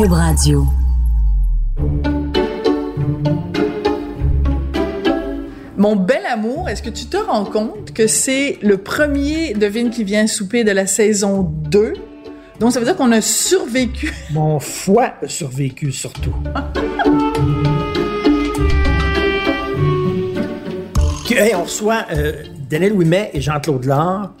Cube Radio. Mon bel amour, est-ce que tu te rends compte que c'est le premier Devine qui vient souper de la saison 2? Donc, ça veut dire qu'on a survécu. Mon foie a survécu surtout. hey, on reçoit euh, Daniel Ouimet et Jean-Claude Lard.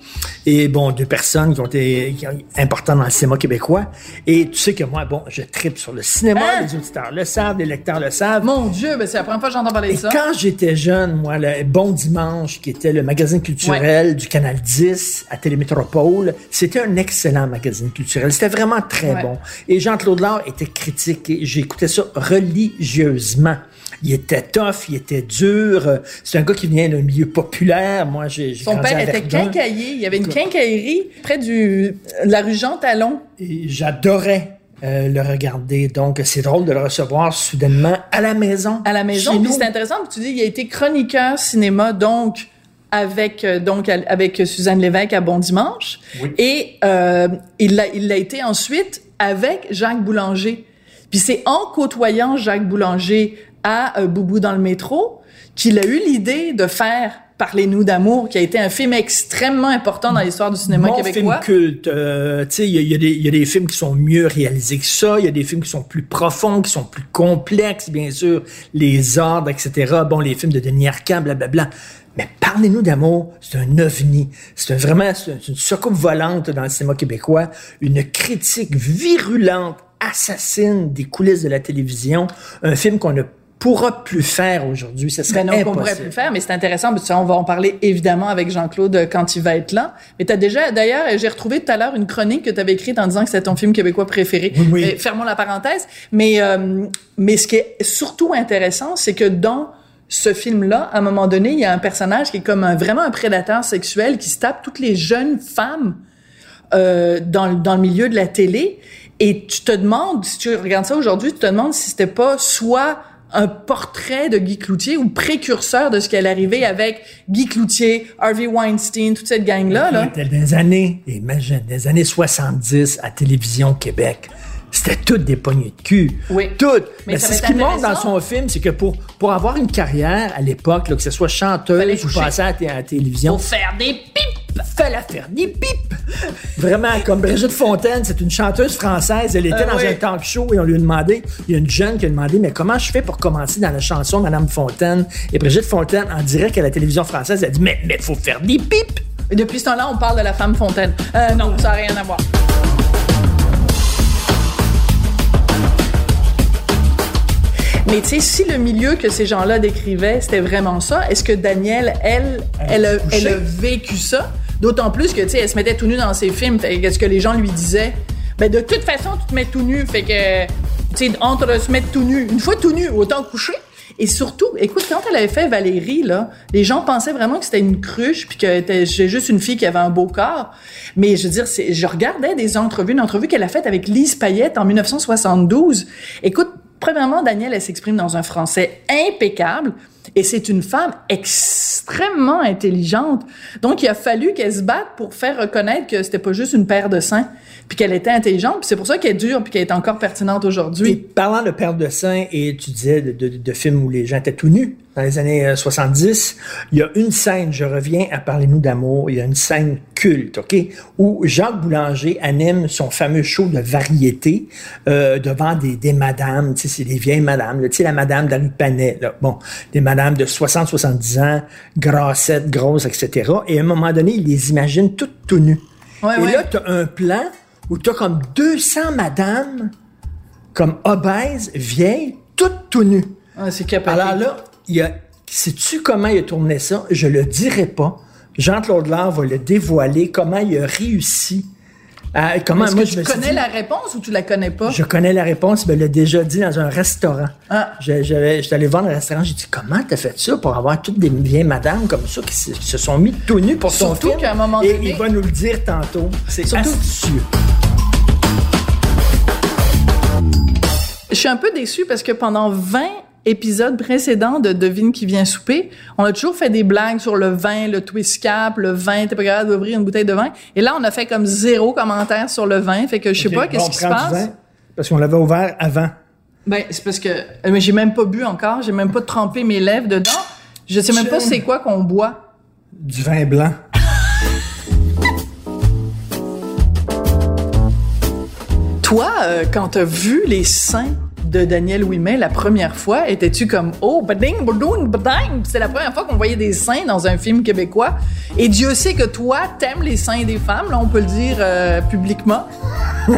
Et bon, deux personnes qui ont été importantes dans le cinéma québécois. Et tu sais que moi, bon, je tripe sur le cinéma, Hein? les auditeurs le savent, les lecteurs le savent. Mon Dieu, ben c'est la première fois que j'entends parler Et de ça. quand j'étais jeune, moi, le Bon Dimanche, qui était le magazine culturel du Canal 10 à Télémétropole, c'était un excellent magazine culturel. C'était vraiment très Ouais. bon. Et Jean-Claude Lard était critique et j'écoutais ça religieusement. Il était tough, il était dur. euh, C'est un gars qui vient d'un milieu populaire. Moi, j'ai Son grandi père à était quincaillier. Il y avait une quincaillerie près du, de la rue Jean Talon. Et j'adorais euh, le regarder. Donc, c'est drôle de le recevoir soudainement à la maison. à la maison. Puis c'est intéressant, puis tu dis, il a été chroniqueur cinéma, donc avec euh, donc avec Suzanne Lévesque à Bon Dimanche, Oui. et euh, il l'a il l'a été ensuite avec Jacques Boulanger. Puis c'est en côtoyant Jacques Boulanger à euh, Boubou dans le métro qu'il a eu l'idée de faire Parlez-nous d'amour, qui a été un film extrêmement important dans l'histoire du cinéma Mon québécois. film culte. euh, tu sais, il y, a- y a y a des films qui sont mieux réalisés que ça. Il y a des films qui sont plus profonds, qui sont plus complexes, bien sûr. Les ordres, etc. Bon, les films de Denis Arcand, blablabla. Mais parlez-nous d'amour, c'est un ovni. C'est vraiment une soucoupe volante dans le cinéma québécois. Une critique virulente, assassine des coulisses de la télévision. Un film qu'on ne pourra plus faire aujourd'hui. Ça serait Ben non, qu'on impossible. pourrait plus faire, mais c'est intéressant. parce que ça, on va en parler évidemment avec Jean-Claude euh, quand il va être là. Mais t'as déjà, d'ailleurs, j'ai retrouvé tout à l'heure une chronique que tu avais écrite en disant que c'était ton film québécois préféré. Oui, oui. Euh, Fermons la parenthèse. Mais, euh, mais ce qui est surtout intéressant, c'est que dans ce film-là, à un moment donné, il y a un personnage qui est comme un, vraiment un prédateur sexuel qui se tape toutes les jeunes femmes euh, dans, le- dans le milieu de la télé. Et tu te demandes, si tu regardes ça aujourd'hui, tu te demandes si c'était pas soit un portrait de Guy Cloutier ou précurseur de ce qui allait arriver avec Guy Cloutier, Harvey Weinstein, toute cette gang-là. Là. C'était des années, imagine, des années 70 à Télévision Québec. C'était toutes des poignées de cul. Oui. Toutes. Mais c'est ce qui montre dans son film, c'est que pour, pour avoir une carrière à l'époque, que ce soit chanteuse ou passer à, la télévision, Pour faire des pipes! fallait faire des pipes. Vraiment, comme Brigitte Fontaine, c'est une chanteuse française. Elle était Ah dans oui. un talk show et on lui a demandé, il y a une jeune qui a demandé, mais comment je fais pour commencer dans la chanson Madame Fontaine? Et Brigitte Fontaine, en direct à la télévision française, elle a dit, mais il faut faire des pipes. Et depuis ce temps-là, on parle de la femme Fontaine. Euh, non, ça n'a rien à voir. Mais tu sais, si le milieu que ces gens-là décrivaient, c'était vraiment ça, est-ce que Danielle, elle, elle, a, elle a vécu ça? D'autant plus que, tu sais, elle se mettait tout nu dans ses films. Fait que, ce que les gens lui disaient? Ben, de toute façon, tu te mets tout nu. Fait que, tu sais, entre se mettre tout nu, une fois tout nu, autant coucher. Et surtout, écoute, quand elle avait fait Valérie, là, les gens pensaient vraiment que c'était une cruche puis que était juste une fille qui avait un beau corps. Mais je veux dire, je regardais des entrevues, une entrevue qu'elle a faite avec Lise Payette en 1972. Écoute, premièrement, Danielle, elle s'exprime dans un français impeccable. Et c'est une femme extrêmement intelligente. Donc, il a fallu qu'elle se batte pour faire reconnaître que c'était pas juste une paire de seins, puis qu'elle était intelligente. Puis c'est pour ça qu'elle dure, puis qu'elle est encore pertinente aujourd'hui. parlant de perte de sein, et tu disais de, de films où les gens étaient tout nus dans les années euh, 70, il y a une scène, je reviens à Parlez-nous d'amour, il y a une scène culte, OK, où Jacques Boulanger anime son fameux show de variété euh, devant des, des madames, tu sais, c'est des vieilles madames, tu sais, la madame d'Harry Panet, là, bon, des madames de 60-70 ans, grassettes, grosses, etc. Et à un moment donné, il les imagine toutes tout nues. Ouais, et ouais. là, tu as un plan où tu as comme 200 madames comme obèses, vieilles, toutes tout nues. Ah, c'est. Alors là, il a, sais-tu comment il a tourné ça? Je le dirai pas. Jean-Claude Lard va le dévoiler, comment il a réussi comment moi que je tu suis connais dit- la réponse ou tu la connais pas? Je connais la réponse, il me l'a déjà dit dans un restaurant. Ah. Je- J'étais allé voir le restaurant, j'ai dit comment t'as fait ça pour avoir toutes des vieilles madames comme ça qui se, qui se sont mis tout nus pour son Surtout film? qu'à un moment Et donné- il va nous le dire tantôt. C'est Surtout- astucieux. Je suis un peu déçue parce que pendant 20 épisodes précédents de Devine qui vient souper, on a toujours fait des blagues sur le vin, le twist cap, le vin, t'es pas capable d'ouvrir une bouteille de vin. Et là, on a fait comme zéro commentaire sur le vin. Fait que je sais Ok, pas qu'est-ce qui se passe? vin, Parce qu'on l'avait ouvert avant. Ben, c'est parce que euh, mais j'ai même pas bu encore, j'ai même pas trempé mes lèvres dedans. Je sais même pas c'est quoi qu'on boit. Du vin blanc. Toi, euh, quand t'as vu les seins de Daniel Ouimet la première fois, étais-tu comme oh bading bading bading? C'est la première fois qu'on voyait des seins dans un film québécois. Et Dieu sait que toi, t'aimes les seins des femmes, là, on peut le dire euh, publiquement.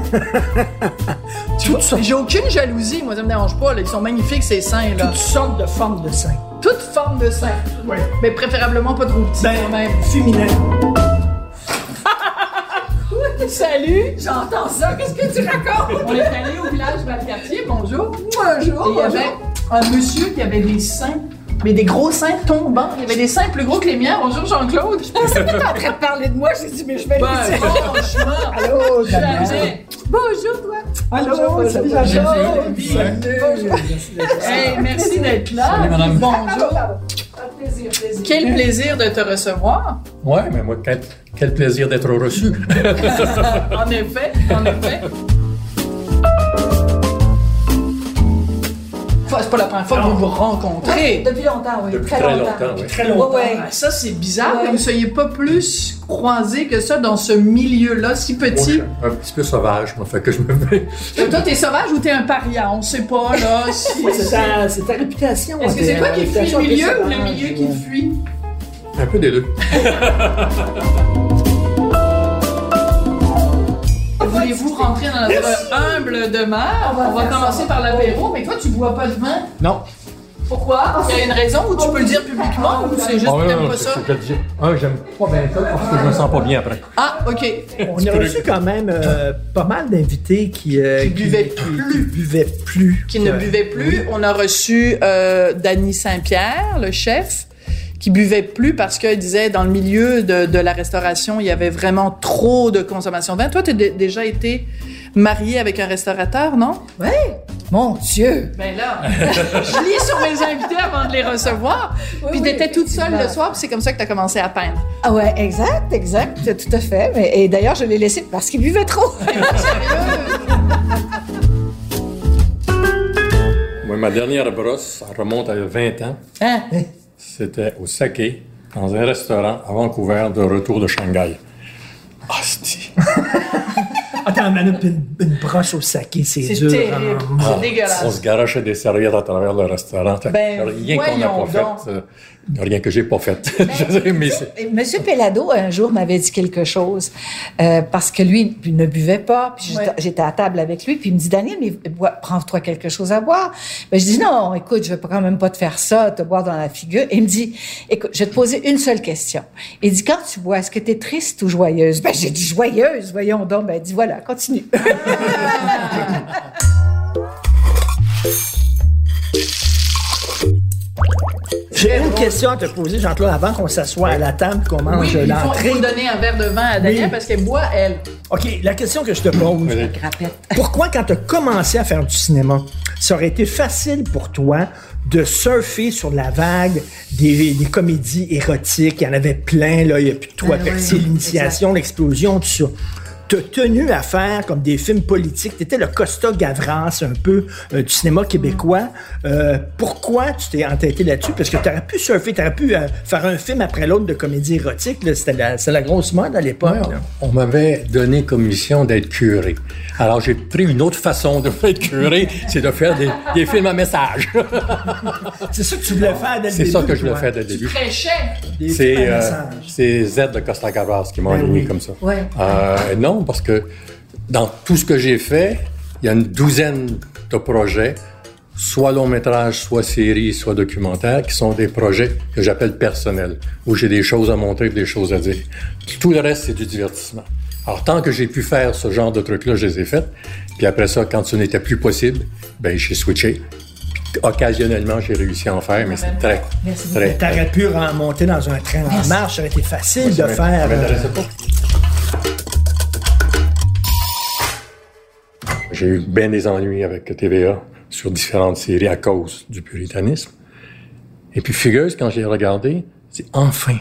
Tu J'ai aucune jalousie, moi ça me dérange pas. là. Ils sont magnifiques ces seins là. Toutes sortes de formes de seins. Toute forme de seins, Ouais. mais préférablement pas trop petits Ben, quand même. féminin. Salut, j'entends ça. Qu'est-ce que tu racontes? On est allé au village Valcartier, bonjour. Bonjour. Et il y avait un monsieur qui avait des seins, mais des gros seins tombants. Il y avait des seins plus gros que les miens. Bonjour Jean-Claude. Je pensais que t'étais en train de parler de moi. J'ai dit, mais je vais le dire. Franchement. Allô. Jamais. Bonjour, toi. Allô, salut, Jean-Claude. Bonjour. Hey, merci d'être là. madame. Bonjour. Quel plaisir de te recevoir. Ouais, mais moi, quel, quel plaisir d'être reçu. En effet, en effet. C'est pas la première fois que vous vous rencontrez. Depuis longtemps, oui. Depuis très, très longtemps. longtemps, oui. Très Ouais, longtemps. ouais. Ça, c'est bizarre Ouais. que vous soyez pas plus croisés que ça dans ce milieu-là, si Moi, je petit. suis un petit peu sauvage, moi, fait que je me mets. Donc, Toi, t'es sauvage ou t'es un paria? On sait pas, là. si- C'est ta, c'est ta réputation. Est-ce que T'es c'est toi qui fuis le milieu ou le milieu qui te fuit? Un peu des deux. Voulez-vous rentrer dans notre humble demeure? On va, commencer par l'apéro, mais toi, tu bois pas de vin. Non. Pourquoi? Il y a une raison où tu peux le dire publiquement ou c'est juste Ah, que ouais, t'aimes pas ça? je te dis. Un, j'aime pas bien ça parce que je me sens pas bien après. Ah, OK. On a reçu quand même euh, pas mal d'invités qui, euh, Qui buvaient qui- plus. qui buvaient plus. qui ne buvait plus. On a reçu euh, Danny Saint-Pierre, le chef, qui buvait plus parce qu'il disait dans le milieu de, de la restauration, il y avait vraiment trop de consommation de vin. Toi, tu as déjà été marié avec un restaurateur, non? Mon Dieu! Ben là, je lis sur mes invités avant de les recevoir. puis oui, t'étais toute seule le soir, puis c'est comme ça que t'as commencé à peindre. Ah ouais, exact, exact, tout à fait. Mais, et d'ailleurs, je l'ai laissé parce qu'il buvait trop. Moi, ma dernière brosse, remonte à 20 ans. Hein? C'était au Saké, dans un restaurant à Vancouver, de retour de Shanghai. Hostie. Attends, mais une, une brosse au saké, c'est C'est dur. terrible. hein. C'est On dégueulasse. se garochait des serviettes à travers le restaurant. Ben, rien qu'on n'a voyons pas donc. fait. Rien que j'ai pas fait. Mais Monsieur Pellado, un jour, m'avait dit quelque chose, euh, parce que lui il ne buvait pas, puis j'étais Ouais. j'étais à table avec lui, puis il me dit, Daniel, mais bois- prends-toi quelque chose à boire. Ben, je dis, non, écoute, je vais quand même pas te faire ça, te boire dans la figure. Et il me dit, écoute, je vais te poser une seule question. Il dit, quand tu bois, est-ce que tu es triste ou joyeuse? Ben, j'ai dit, joyeuse, voyons donc. Ben, il dit, voilà, continue. J'ai une question à te poser, Jean-Claude, avant qu'on s'assoie à la table, qu'on Oui, mange il faut, il l'entrée. faut donner un verre de vin à Daniel Oui. parce qu'elle boit, elle. OK, la question que je te pose, pourquoi quand tu as commencé à faire du cinéma, ça aurait été facile pour toi de surfer sur la vague des, des comédies érotiques? Il y en avait plein, là. Il y a plus de trois Ah oui, l'initiation, l'explosion, tout ça. T'as tenu à faire comme des films politiques. T'étais le Costa Gavras un peu euh, du cinéma québécois. Euh, pourquoi tu t'es entêté là-dessus? Parce que t'aurais pu surfer, t'aurais pu euh, faire un film après l'autre de comédie érotique. C'était la, grosse mode à l'époque. Ouais, on on m'avait donné comme mission d'être curé. Alors, j'ai pris une autre façon de être curé, c'est de faire des, des films à message. C'est ça que tu voulais faire dès le c'est début. ça que je voulais faire dès le début. C'est films à euh, message. c'est Z de Costa Gavras qui m'a Ben oui. comme ça. Ouais. Euh, parce que dans tout ce que j'ai fait, il y a une douzaine de projets, soit long métrage, soit série, soit documentaire, qui sont des projets que j'appelle personnels, où j'ai des choses à montrer, des choses à dire. Tout le reste, c'est du divertissement. Alors, tant que j'ai pu faire ce genre de trucs-là, je les ai faits. Puis après ça, quand ce n'était plus possible, ben j'ai switché. Puis occasionnellement, j'ai réussi à en faire, mais c'est très, très, T'aurais pu remonter dans un train en marche, ça aurait été facile de faire. J'ai eu bien des ennuis avec TVA sur différentes séries à cause du puritanisme. Et puis, figureuse, quand j'ai regardé, c'est enfin.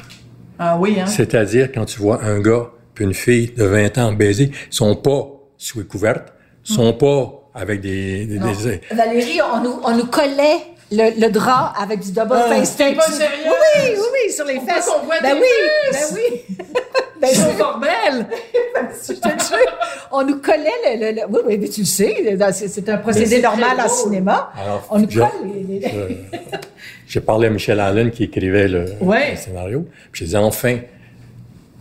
Ah oui, hein? C'est-à-dire, quand tu vois un gars puis une fille de 20 ans baiser, ils sont pas sous les couvertes, ils sont pas avec des... des- des- Valérie, on nous, on nous collait le, le drap avec du double face tape. pas sur- sérieux? Oui, oui, oui, sur les Pourquoi fesses. qu'on voit ben tes oui, fesses? ben oui. ben Ils sont oui. fort belles! Je te jure, on nous collait le, le- le- oui, oui, mais tu le sais, c'est c'est un procédé c'est normal en cinéma. Alors, on nous je- colle les, les- Euh, j'ai parlé à Michel Allen qui écrivait le, Ouais. le scénario. Puis j'ai dit enfin,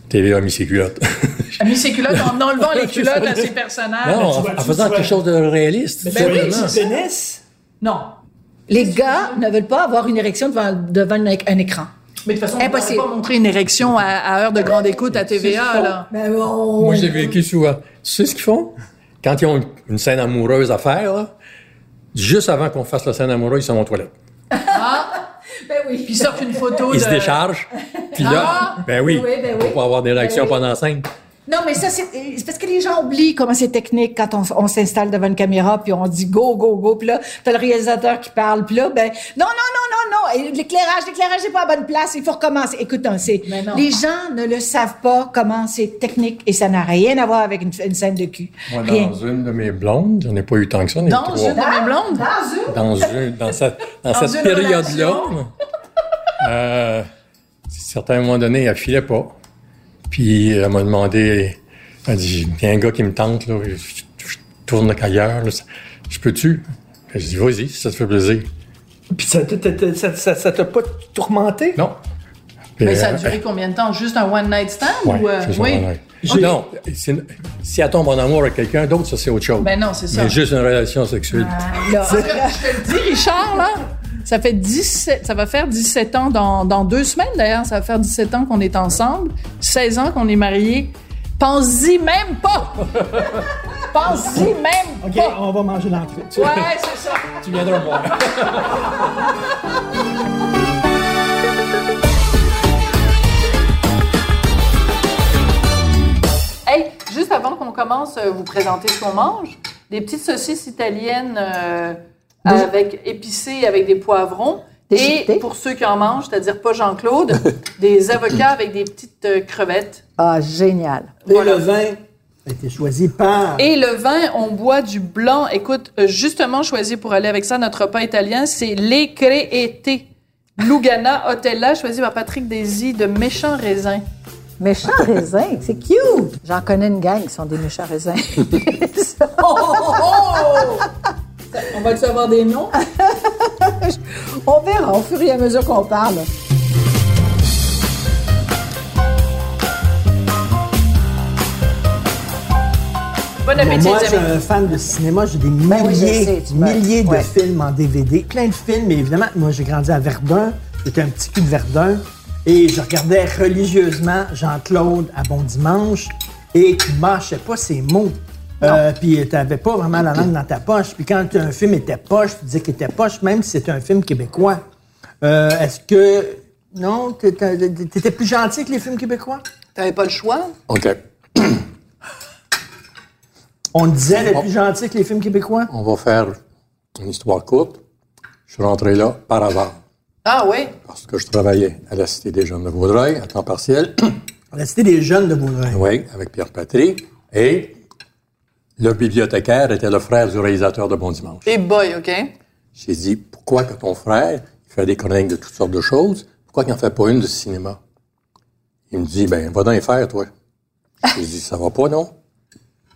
TVA a mis ses culottes. A mis ses culottes en enlevant les culottes à ses personnages. non, en, en faisant quelque chose de réaliste. Ben tout oui, c'est pénis. Non. Les gars ne veulent pas avoir une érection devant, devant un, un écran. Mais de toute façon, on ne Impossible. pas montrer une érection à, à heure de grande écoute à TVA, là. Ben, on- Moi, je l'ai vécu souvent. Tu sais ce qu'ils font? Quand ils ont une, une scène amoureuse à faire, là, juste avant qu'on fasse la scène amoureuse, ils sont aux toilettes. ben oui. Puis ils sortent une photo Ils de... se déchargent. Puis là, Ah! ben oui, Oui, ben oui. pour pas avoir des réactions Ben oui. pendant la scène. Non, mais ça, c'est c'est parce que les gens oublient comment c'est technique quand on, on s'installe devant une caméra, puis on dit go, go, go, puis là, t'as le réalisateur qui parle, puis là, ben, non, non, non, non, non, l'éclairage, l'éclairage n'est pas à bonne place, il faut recommencer. Écoute, hein, c'est, non. les gens ne le savent pas comment c'est technique, et ça n'a rien à voir avec une, une scène de cul. Moi, rien. dans une de mes blondes, j'en ai pas eu tant que ça, j'en ai eu Dans trois. une de mes blondes? Dans une? dans, une- dans cette, dans Dans cette période-là, euh, à un moment donné, elle filait pas. Puis elle m'a demandé, elle dit, il y a un gars qui me tente, là, je, je tourne ailleurs, là, ça- je peux-tu? Je dis, vas-y, si ça te fait plaisir. Puis ça t'a- ça- ça ça t'a pas tourmenté? Non. Puis, Mais ça a euh, duré combien de temps? Juste un one night stand? Ouais, ou, euh, oui. Non, si elle tombe en amour avec quelqu'un d'autre, ça c'est autre chose. Ben non, c'est ça. Mais juste une relation sexuelle. Là, Je te le dis, Richard, là, ça fait 17, ça va faire 17 ans dans, dans deux semaines d'ailleurs, ça va faire 17 ans qu'on est ensemble, 16 ans qu'on est mariés. Pense-y même pas! Pense-y même OK, pas! on va manger l'entrée. Ouais, c'est ça. Tu viendras voir. Hey, juste avant qu'on commence, euh, vous présenter ce qu'on mange. Des petites saucisses italiennes euh, avec épicées avec des poivrons. Et pour ceux qui en mangent, c'est-à-dire pas Jean-Claude, des avocats avec des petites euh, crevettes. ah, génial. Et le vin a été choisi par... Et le vin, on boit du blanc. Écoute, euh, justement choisi pour aller avec ça, notre repas italien, c'est Les Lugana Hotella, choisi par Patrick Desi de Méchants Raisins. Méchants raisins, c'est cute. J'en connais une gang qui sont des méchants raisins. On va savoir des noms? on verra au fur et à mesure qu'on parle. Bon appétit, Moi, je suis un fan de cinéma. J'ai des oui, milliers, sais, de ouais. films en DVD. Plein de films, mais évidemment, moi, j'ai grandi à Verdun. J'étais un petit cul de Verdun. Et je regardais religieusement Jean-Claude à Bon Dimanche. Et tu mâchais pas ses mots. Euh, puis tu n'avais pas vraiment la langue dans ta poche. Puis quand un film était poche, tu disais qu'il était poche, même si c'était un film québécois. Euh, Est-ce que... Non? t'étais t'étais plus gentil que les films québécois? T'avais pas le choix? OK. On disait d'être plus gentil que les films québécois? On va faire une histoire courte. Je suis rentré là par hasard. Ah oui? Parce que je travaillais à la Cité des Jeunes de Vaudreuil, à temps partiel. La Cité des jeunes de Vaudreuil. oui, avec Pierre Patry. Et le bibliothécaire était le frère du réalisateur de Bon Dimanche. Et boy, OK? J'ai dit, pourquoi que ton frère, il fait des chroniques de toutes sortes de choses, pourquoi qu'il n'en fait pas une de cinéma? Il me dit, ben, va dans les faire, toi. J'ai dit, ça va pas, non?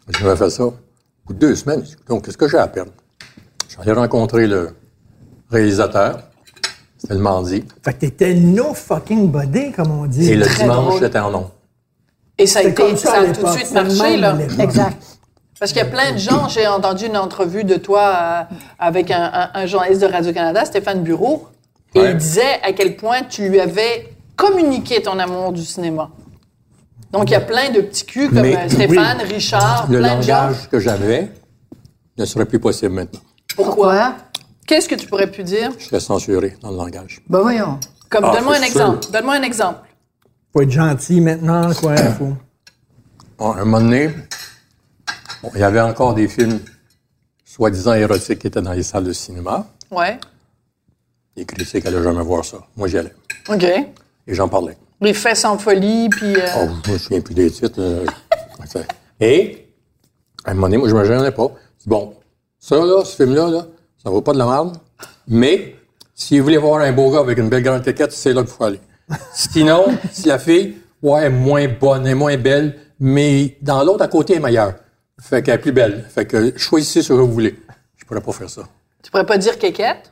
Je vais faire ça. Au bout de deux semaines, j'ai dit, donc, qu'est-ce que j'ai à perdre? J'allais rencontrer le réalisateur. C'était le mardi. Fait que t'étais no fucking body, comme on dit. Et le très dimanche, j'étais en nom. Et ça a, été, comme ça ça à a tout de suite marché, là. Exact. Parce qu'il y a plein de gens, j'ai entendu une entrevue de toi euh, avec un, un- un journaliste de Radio-Canada, Stéphane Bureau, et Ouais. il disait à quel point tu lui avais communiqué ton amour du cinéma. Donc, il y a plein de petits culs comme Mais- euh, Stéphane, Richard, Le plein de gens. langage que j'avais ne serait plus possible maintenant. Pourquoi? Qu'est-ce que tu pourrais plus dire? Je serais censuré dans le langage. Ben voyons. Comme, Ah, donne-moi un exemple. Donne-moi un exemple. Faut être gentil maintenant, quoi. Faut... Bon, un moment donné, bon, il y avait encore des films soi-disant érotiques qui étaient dans les salles de cinéma. Ouais. Les critiques n'allaient jamais voir ça. Moi, j'y allais. OK. Et j'en parlais. Les fesses en folie, puis... euh, Oh, je me souviens plus des titres. euh, Et, à un moment donné, moi, je me gênais pas. Je dis, bon, ça, là, ce film-là, là, ça vaut pas de la merde, mais si vous voulez voir un beau gars avec une belle grande étiquette, c'est là qu'il faut aller. Sinon, si la fille, ouais, elle est moins bonne, elle est moins belle, mais dans l'autre à côté, elle est meilleure. Fait qu'elle est plus belle. Fait que choisissez ce que vous voulez. Je pourrais pas faire ça. Tu pourrais pas dire kékette?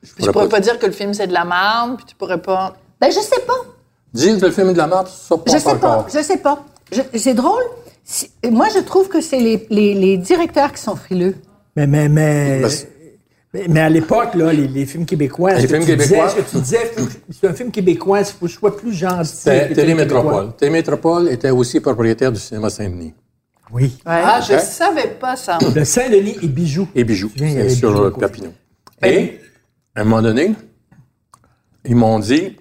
Puis tu pourrais pourrais pas- pas dire que le film, c'est de la merde, puis tu pourrais pas... Ben, je sais pas. Dire que le film est de la merde, ça Je passe sais pas. Je sais pas. Je- C'est drôle. Si- Moi, je trouve que c'est les, les, les directeurs qui sont frileux. Mais, mais, mais, Parce- mais, mais à l'époque, là, les, les films québécois, Les films disais- québécois- ce que tu disais, c'est un film québécois, il faut que je sois plus gentil. Télémétropole. Télémétropole était aussi propriétaire du cinéma Saint-Denis. Oui. Ah, je Ok. savais pas ça. De Saint-Denis et Bijoux. et bijoux. C'est sur Bijoux. Papineau. Et, à un moment donné, ils m'ont dit,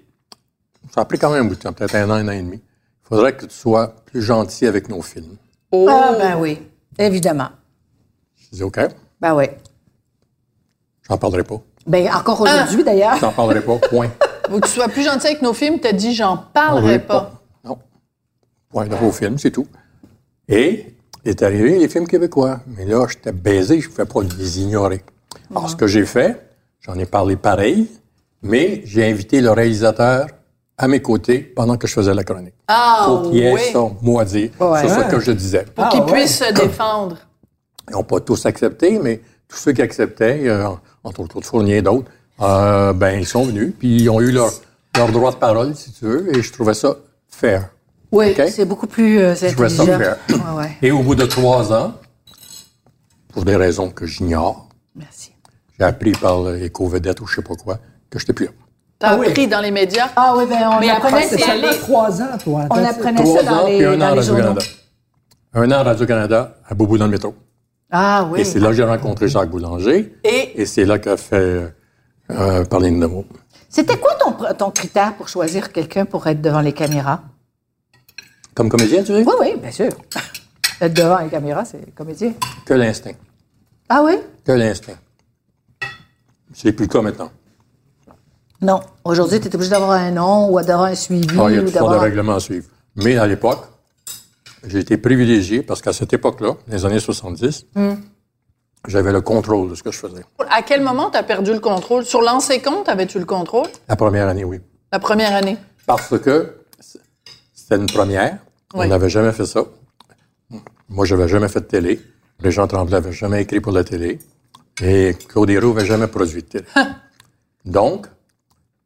ça a pris quand même un bout de temps, peut-être un an, un an et demi, il faudrait que tu sois plus gentil avec nos films. Oh. Ah, ben oui. Évidemment. Je dis, OK, Ben oui. j'en parlerai pas. Ben, encore aujourd'hui, d'ailleurs. J'en parlerai pas, point. Faut que tu sois plus gentil avec nos films, t'as dit j'en parlerai pas. Non. Point de vos films, c'est tout. Et est arrivé les films québécois. Mais là, j'étais baisé, je ne pouvais pas les ignorer. Alors, ce que j'ai fait, j'en ai parlé pareil, mais j'ai invité le réalisateur à mes côtés pendant que je faisais la chronique. Ah, Faut qu'il ait oui. son mot à dire Ouais. sur ce que je disais. Pour Ah, qu'ils ouais. puissent se défendre. Ils n'ont pas tous accepté, mais tous ceux qui acceptaient, euh, entre autres Fournier et d'autres, euh, ben, ils sont venus, puis ils ont eu leur, leur droit de parole, si tu veux, et je trouvais ça fair. Oui, c'est beaucoup plus euh, ça intelligent. Ouais, ouais. Et au bout de trois ans, pour des raisons que j'ignore, Merci. j'ai appris par l'éco-vedette ou je sais pas quoi, que je n'étais plus là. T'as Ah oui. appris dans les médias? Ah oui, ben on Mais après, apprenait, ça- allé- seulement trois ans, toi. on apprenait Trois ça dans ans, les, puis un an dans à les journaux. Radio-Canada. Un an à Radio-Canada, à Boubou dans le métro. Ah oui. Et c'est là que j'ai rencontré Jacques Boulanger. Et? Et c'est là qu'a fait euh, parler de mots. C'était quoi ton critère pour choisir quelqu'un pour être devant les caméras? Comme comédien, tu dis? Oui, oui, bien sûr. être devant les caméras, c'est comédien. Que l'instinct. Ah oui? Que l'instinct. C'est plus le cas maintenant. Non. Aujourd'hui, tu es obligé d'avoir un nom ou d'avoir un suivi Ah, il y a ou toutes sortes de d'avoir. règlements à suivre. Mais à l'époque, j'ai été privilégié parce qu'à cette époque-là, les années 70, Hmm. j'avais le contrôle de ce que je faisais. à quel moment t'as perdu le contrôle? Sur l'ancien compte, avais-tu le contrôle? La première année, oui. La première année. Parce que c'était une première. Oui. On n'avait jamais fait ça. Moi, je n'avais jamais fait de télé. Les gens Tremblay n'avaient jamais écrit pour la télé. Et Claude Héroux n'avait jamais produit de télé. Donc,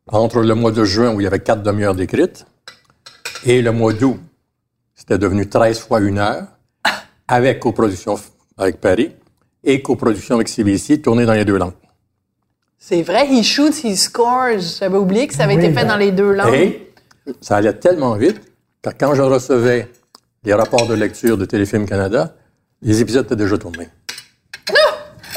entre le mois de juin, où il y avait quatre demi-heures d'écrites, et le mois d'août, c'était devenu 13 fois une heure, avec coproduction avec Paris et coproduction avec CBC, tournée dans les deux langues. C'est vrai, he shoots, he scores. J'avais oublié que ça avait Oui, été fait dans les deux langues. Et ça allait tellement vite que quand je recevais les rapports de lecture de Téléfilm Canada, les épisodes étaient déjà tournés.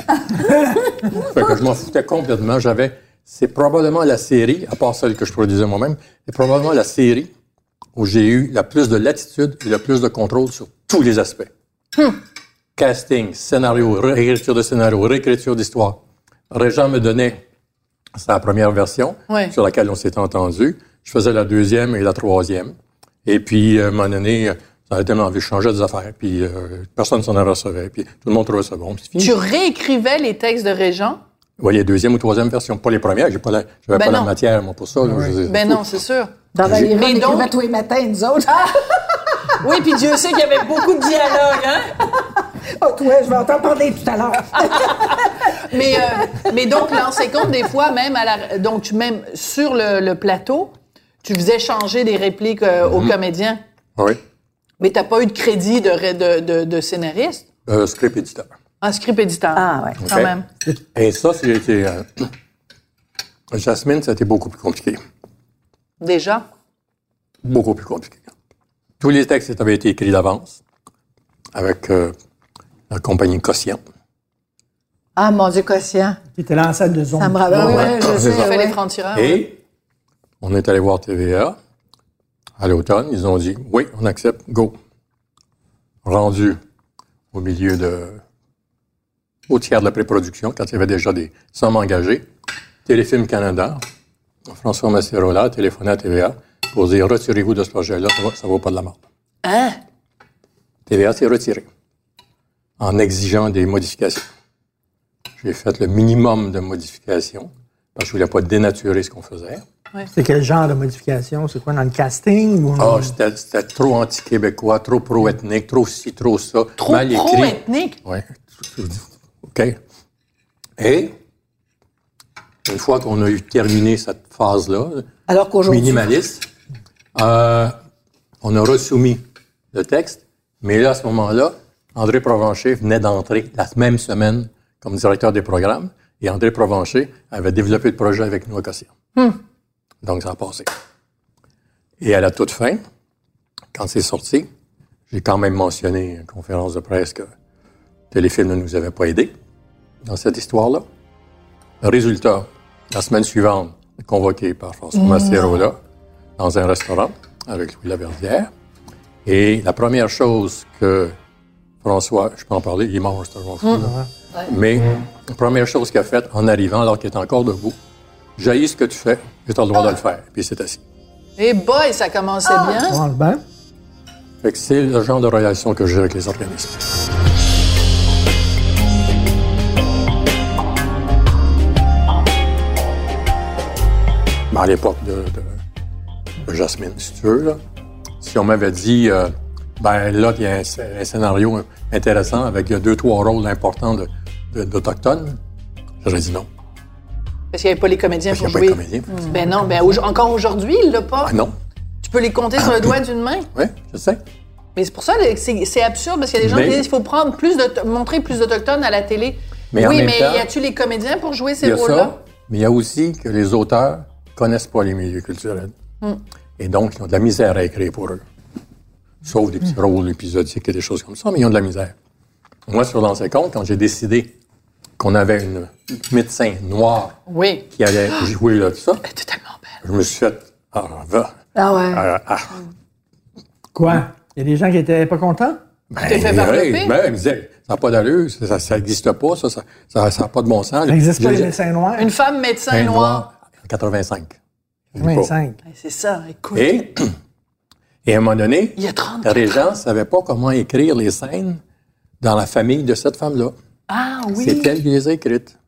fait que je m'en foutais complètement. J'avais, c'est probablement la série, à part celle que je produisais moi-même, c'est probablement la série où j'ai eu la plus de latitude et le plus de contrôle sur tous les aspects. Casting, scénario, réécriture de scénario, réécriture d'histoire. Régent me donnait sa première version sur laquelle on s'était entendu. Je faisais la deuxième et la troisième. Et puis, à un moment donné, ça avait tellement envie de changer des affaires. Puis, euh, personne s'en recevait. Puis, tout le monde trouvait ça bon. Puis, c'est fini. Tu réécrivais les textes de Régent? Vous voyez, deuxième ou troisième version. Pas les premières. J'ai pas la, j'avais Ben pas la matière, moi, pour ça. là. Je- Ben non, c'est sûr. Dans Valérie, on Mais écrivait donc- tous les matins, nous autres. Oui, puis Dieu sait qu'il y avait beaucoup de dialogues, hein? Oh, toi, je vais entendre parler tout à l'heure. Mais, euh, mais donc, l'ancien compte, des fois, même à la, donc, même sur le, le plateau, tu faisais changer des répliques euh, aux comédiens? Oui. Mais t'as pas eu de crédit de, de, de, de scénariste? Euh, script éditeur. Un script éditeur. Ah, ouais. Quand OK. même. Et ça, c'était... euh, Jasmine, ça a été beaucoup plus compliqué. Déjà? Beaucoup plus compliqué. Tous les textes avaient été écrits d'avance avec euh, la compagnie Quotient. Ah, mon Dieu, quotient. Qui était là en salle de zone. Ça me rappelle. Oui, Ouais, je c'est sais. ça. fait ouais. les francs-tireurs. ouais. Et on est allé voir TVA à l'automne. Ils ont dit oui, on accepte, go. Rendu au milieu de. au tiers de la pré-production, quand il y avait déjà des sommes engagées. Téléfilm Canada, François Masserola a téléphoné à TVA pour dire retirez-vous de ce projet-là, ça ne vaut pas de la mort. Hein? TVA s'est retiré en exigeant des modifications. J'ai fait le minimum de modifications parce que je voulais pas dénaturer ce qu'on faisait. C'est quel genre de modification? C'est quoi, dans le casting? Ou... Ah, c'était c'était trop anti-québécois, trop pro-ethnique, trop ci, trop ça. Trop mal écrit. pro-ethnique? Oui. OK. Et, une fois qu'on a eu terminé cette phase-là, Alors qu'aujourd'hui. minimaliste, euh, on a resoumis le texte, mais là, à ce moment-là, André Provencher venait d'entrer la même semaine comme directeur des programmes, et André Provencher avait développé le projet avec nous à Cossien. Donc, ça a passé. Et à la toute fin, quand c'est sorti, j'ai quand même mentionné une conférence de presse que Téléfilm ne nous avait pas aidés dans cette histoire-là. Le résultat, la semaine suivante, convoqué par François Masserola dans un restaurant avec Louis Laverdière. Et la première chose que François, je peux en parler, il est mort, c'est un fou, là. Mais la première chose qu'il a faite en arrivant, alors qu'il est encore debout, jaillis ce que tu fais, et tu as le droit de le faire. Puis il s'est assis. Et boy, ça commençait bien. Bon, ben, Fait que c'est le genre de relation que j'ai avec les organismes. À l'époque de, de- de Jasmine, si tu veux, là, si on m'avait dit, euh, ben là, il y a un, sc- un scénario intéressant avec deux, trois rôles importants de- de- d'Autochtones, j'aurais dit non. Parce qu'il n'y avait pas les comédiens Parce pour a pas jouer. de comédien. Ben non, ben au- encore aujourd'hui, il l'a pas. Ah non, Tu peux les compter sur le doigt d'une main. oui, je sais. Mais c'est pour ça que c'est absurde, parce qu'il y a des gens Mais- qui disent qu'il faut prendre plus de, montrer plus d'Autochtones à la télé. Mais oui, mais temps- y a-tu les comédiens pour jouer ces rôles-là? mais il y a aussi que les auteurs connaissent pas les milieux culturels. Et donc, ils ont de la misère à écrire pour eux. Sauf des petits rôles épisodiques et des choses comme ça, mais ils ont de la misère. Moi, sur l'ancien compte, quand j'ai décidé qu'on avait une médecin noire Oui. qui allait jouer là, tout ça, Elle était tellement belle. je me suis fait, ah, va, Ah ouais. ah, ah. quoi? Il y a des gens qui étaient pas contents? Ben, fait hey, varloper? ben, il me disait, ça n'a pas d'allure, ça- ça n'existe pas, ça, ça n'a ça, a pas de bon sens. Ça n'existe pas les médecins noirs? Une femme médecin un noir. en 85. 25. Ben, C'est ça, écoute. Et, et à un moment donné, Il y a 34 la régence ne savait pas comment écrire les scènes dans la famille de cette femme-là. Ah oui. C'est elle qui les a écrites.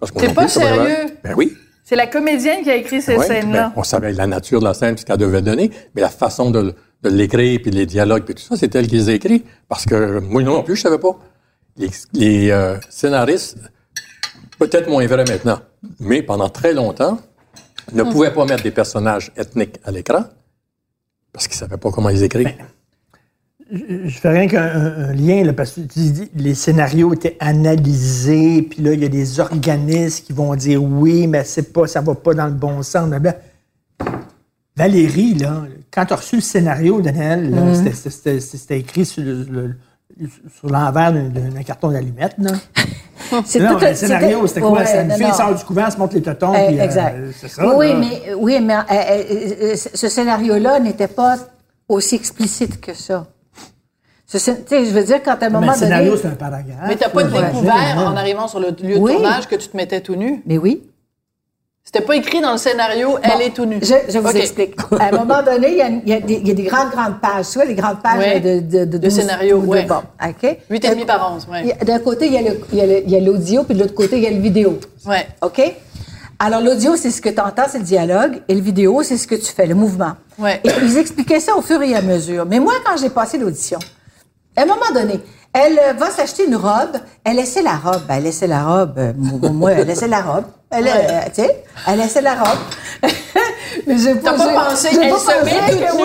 Parce qu'on T'es non pas sérieux? Ben oui. C'est la comédienne qui a écrit ces Ouais, scènes-là. ben, on savait la nature de la scène, ce qu'elle devait donner, mais la façon de, de l'écrire, puis les dialogues, puis tout ça, c'est elle qui les a écrits. Parce que moi non plus, je savais pas. Les, les, euh, scénaristes, peut-être moins vrai maintenant, mais pendant très longtemps, ne Hmm. pouvaient pas mettre des personnages ethniques à l'écran parce qu'ils savaient pas comment les écrire. Je fais rien qu'un un- un lien, là, parce que tu dis les scénarios étaient analysés, puis là, il y a des organismes qui vont dire oui, mais c'est pas, ça va pas dans le bon sens. blablabla. Valérie, là, quand tu as reçu le scénario, Daniel, là, c'était- écrit sur le- le- sur l'envers d'un- carton d'allumettes. C'est Non, tout- le scénario, c'était quoi? Ouais, une non, fille non. sort du couvent, se monte les totons, Eh, puis, euh, c'est ça. oui, là. mais, oui, mais euh, euh, euh, ce scénario-là n'était pas aussi explicite que ça. Ce scén- tu sais, je veux dire, quand à un Mais moment le scénario, donné... c'est un paragraphe. Mais t'as pas découvert en arrivant sur le lieu de Oui. tournage que tu te mettais tout nu? Mais oui. C'était pas écrit dans le scénario, elle est tout nue. Je, je vous explique. À un moment donné, il y a, il y a des, il y a des grandes, grandes pages. Tu vois, les grandes pages Ouais. de, de, de, De 12 scénario, de- ouais. bon, OK? Huit et demi par onze, ouais. Il y a- D'un côté, il y a le- il y a le- il y a l'audio, puis de l'autre côté, il y a le vidéo. Ouais. OK? Alors, l'audio, c'est ce que tu entends, c'est le dialogue, et le vidéo, c'est ce que tu fais, le mouvement. Ouais. Et ils expliquaient ça au fur et à mesure. Mais moi, quand j'ai passé l'audition, à un moment donné, elle euh, va s'acheter une robe, elle laissait la robe. Ben, elle laissait la robe, euh, moi, elle laissait la robe. Elle, euh, tu sais, elle laissait la robe. Mais j'ai j'ai- pas pensé, elle pas se pensé met toute nue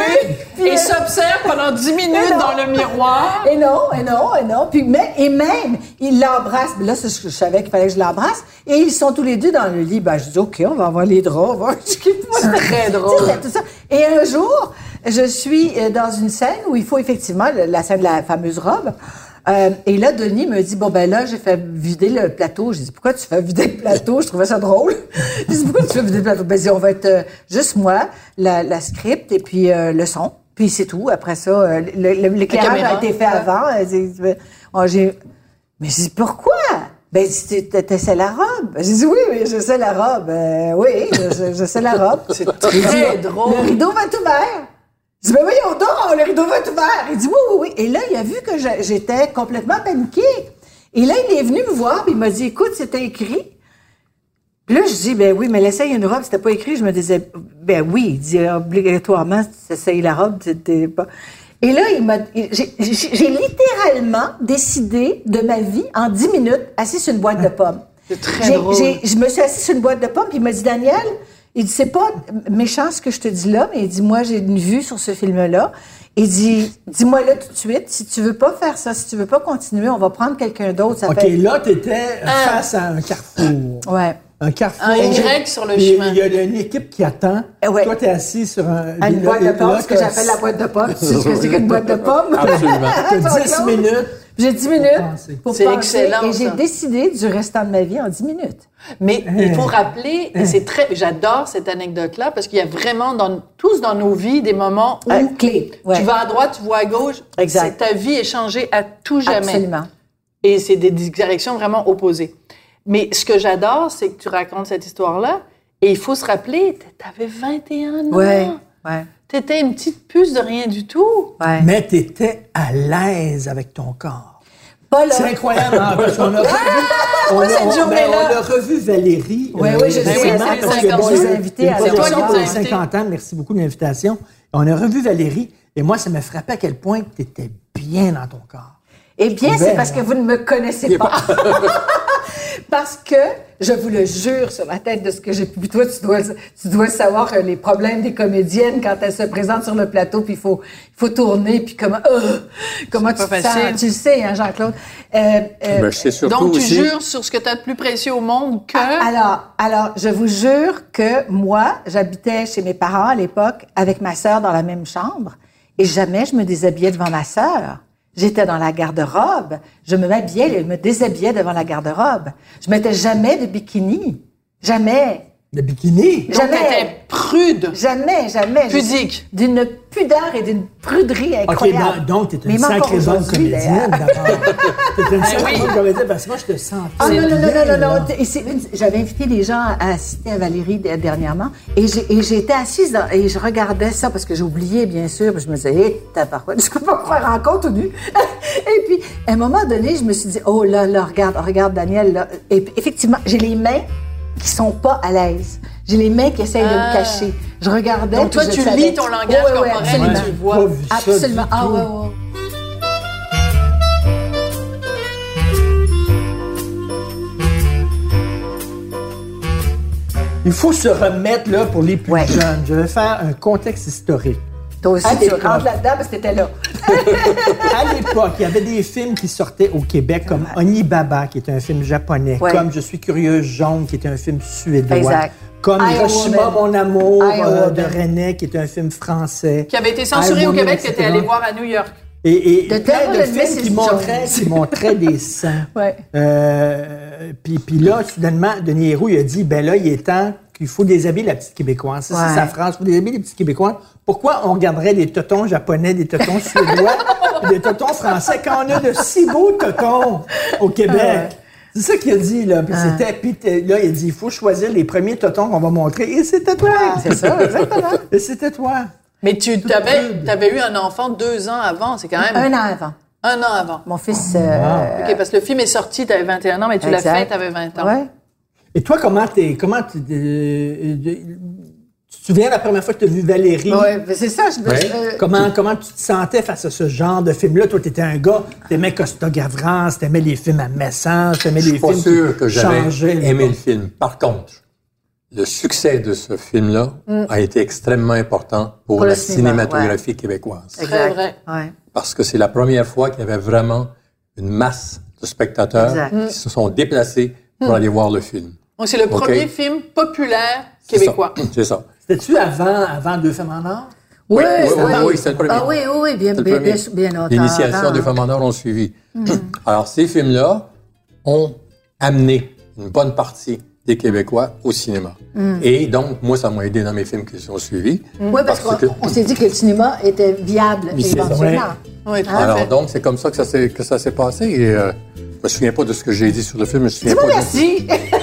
oui. Et s'observe pendant 10 minutes dans le miroir? et non, et non, et non. Puis même, et même, il l'embrasse. Mais Là, c'est ce que je savais qu'il fallait que je l'embrasse. Et ils sont tous les deux dans le lit. Ben, je dis, OK, on va avoir les draps. C'est très drôle. Tout ça. Et un jour, je suis euh, dans une scène où il faut effectivement la scène de la fameuse robe. Euh, et là, Denis me dit, bon, ben là, j'ai fait vider le plateau. J'ai dit, pourquoi tu fais vider le plateau? Je trouvais ça drôle. J'ai dit, pourquoi tu fais vider le plateau? Ben, il dit, on va être euh, juste moi, la, la script et puis euh, le son. Puis c'est tout. Après ça, euh, le- le- l'éclairage a été fait avant. Oh, j'ai- mais j'ai dit, pourquoi? Ben, tu t'essaies la robe. J'ai dit, oui, oui, je sais la robe. Euh, oui, je, je- je sais la robe. C'est très drôle. Le rideau va être ouvert. Je dis, ben voyons donc, le rideau va être ouvert. Il dit, oui, oui, oui. Et là, il a vu que j'étais complètement paniquée. Et là, il est venu me voir, puis il m'a dit, écoute, c'était écrit. Puis là, je dis, ben oui, mais l'essaye une robe, c'était pas écrit. Je me disais, ben oui, il dit, obligatoirement, tu essayes la robe, c'était pas. Et là, il m'a, j'ai littéralement décidé de ma vie en 10 minutes, assis sur une boîte de pommes. C'est très drôle. je me suis assise sur une boîte de pommes, puis il m'a dit, Daniel, il dit, c'est pas méchant ce que je te dis là, mais il dit, moi, j'ai une vue sur ce film-là. Il dit, dis-moi là tout de suite, si tu veux pas faire ça, si tu veux pas continuer, on va prendre quelqu'un d'autre. Ça OK, fait... là, tu étais face à un carrefour. Ouais. Un carrefour. Un Y sur le chemin. Il y a une équipe qui attend. Eh ouais. Toi, tu es assis sur un. À une boîte de pommes, ce que t'as- j'appelle la boîte de pommes. Tu sais ce que c'est qu'une boîte de pommes? Absolument. T'as 10 minutes. J'ai 10 minutes penser. pour C'est penser excellent, et j'ai décidé du restant de ma vie en 10 minutes. Mais il faut rappeler, et c'est très, j'adore cette anecdote-là parce qu'il y a vraiment dans, tous dans nos vies des moments où Euh, clé, ouais. tu vas à droite, tu vois à gauche. Exact. Ta vie est changée à tout jamais. Absolument. Et c'est des directions vraiment opposées. Mais ce que j'adore, c'est que tu racontes cette histoire-là et il faut se rappeler, t'avais 21 ans. Ouais, ouais, T'étais une petite puce de rien du tout. ouais. Mais tu étais à l'aise avec ton corps. C'est incroyable, hein, parce qu'on a revu, on a, cette on- ben, journée-là. on a revu Valérie. Oui, oui, je sais, c'est parce les que 50 bon, je les ai une invités à- projection C'est toi qui les les as invités. 50 ans. Merci beaucoup de l'invitation. On a revu Valérie, et moi, ça m'a frappé à quel point tu étais bien dans ton corps. Eh bien, c'est parce que moi. vous ne me connaissez pas. parce que, je vous le jure sur la tête de ce que j'ai... Puis toi, tu dois, tu dois savoir que les problèmes des comédiennes quand elles se présentent sur le plateau, puis il faut, il faut tourner, puis comment... euh, comment tu pas te sens? Tu le sais, hein, Jean-Claude? Euh, euh, Ben, je sais surtout Donc tu aussi. jures sur ce que tu as de plus précieux au monde que... Ah, Alors, alors, je vous jure que moi, j'habitais chez mes parents à l'époque avec ma sœur dans la même chambre et jamais je me déshabillais devant ma sœur. J'étais dans la garde-robe, je me m'habillais, je me déshabillais devant la garde-robe. Je mettais jamais de bikini. Jamais. Le bikini. Donc jamais. t'étais prude. Jamais, jamais. Pudique. D'une pudeur et d'une pruderie OK, incroyable. donc, donc tu étais Mais une sacrée bonne comédienne, d'abord. Tu étais une sacrée oui. bonne comédienne, parce que moi, je te sentais. Ah non, non, non, non, non, J'avais invité les gens à assister à Valérie dernièrement et j'étais assise dans- et je regardais ça parce que oublié, bien sûr. je me disais, hé, tabarouette, je peux pas faire en compte au nu? et puis, à un moment donné, je me suis dit, oh là, là, regarde, regarde Daniel. Là. Et puis, effectivement, j'ai les mains qui sont pas à l'aise. J'ai les mains qui essayent de Ah. me cacher. Je regardais. Donc, toi, je tu savais. lis ton langage Ouais, ouais, corporel absolument. et tu vois. Pas vu ça du Absolument. Ah, tout. ouais, ouais. Il faut se remettre, là, pour les plus Ouais. jeunes. Je vais faire un contexte historique. Toi aussi, tu rentres là-dedans parce que t'étais là. À l'époque, il y avait des films qui sortaient au Québec, comme Onibaba, qui est un film japonais, Ouais. comme Je suis curieuse jaune, qui est un film suédois, Exact. comme Hiroshima, mon amour, euh, de. René, qui est un film français. Qui avait été censuré I, au Woman, Québec, que t'es allé voir à New York. Et, et The plein de films qui montraient, Jones. qui montraient des sangs. Ouais. Euh, puis, puis là, soudainement, Denis Héroux, il a dit, ben là, il est temps qu'il faut déshabiller la petite Québécoise. Ça, Ouais. c'est sa phrase, il faut déshabiller les petits Québécois. Pourquoi on regarderait des totons japonais, des totons suédois, des totons français quand on a de si beaux totons au Québec? C'est ça qu'il a dit, là. Puis c'était, puis là, il a dit, il faut choisir les premiers totons qu'on va montrer. Et c'était toi! C'est ça, exactement. Et c'était toi. Mais tu avais, avais eu un enfant deux ans avant, c'est quand même Un an avant. un an avant. Mon fils. euh, OK, parce que le film est sorti, tu avais 21 ans, mais tu l'as fait, tu avais 20 ans. Ouais. Et toi, comment t'es, comment t'es, euh, euh, tu te souviens la première fois que tu as vu Valérie? Ouais, mais c'est ça. Je, Ouais. euh, Comment, comment tu te sentais face à ce genre de film-là? Toi, t'étais un gars, t'aimais Costa Gavras, t'aimais les films à message, t'aimais Je les suis pas films sûr que j'avais aimé le film. Par contre, le succès de ce film-là a été extrêmement important pour, Mm. La cinéma, cinématographie québécoise. Exact. vrai. Ouais. Parce que c'est la première fois qu'il y avait vraiment une masse de spectateurs Exact. qui se sont déplacés pour aller voir le film. Donc, c'est le premier film populaire C'est québécois. ça. C'est ça. C'était-tu avant, avant Deux femmes en or? Oui, Oui, oui, ça oui, va. oui, c'est le premier. Ah oui, oui, oui, bien, bien, bien, bien longtemps L'initiation des femmes en or ont suivi. Hmm. Alors, ces films-là ont amené une bonne partie des Québécois au cinéma. Hmm. Et donc, moi, ça m'a aidé dans mes films qui sont suivis. Oui, parce, Parce qu'on que- s'est dit que le cinéma était viable éventuellement. Oui, tout Alors, fait. donc, c'est comme ça que ça s'est, passé. Et euh, je me souviens pas de ce que j'ai dit sur le film. Je me souviens pas de-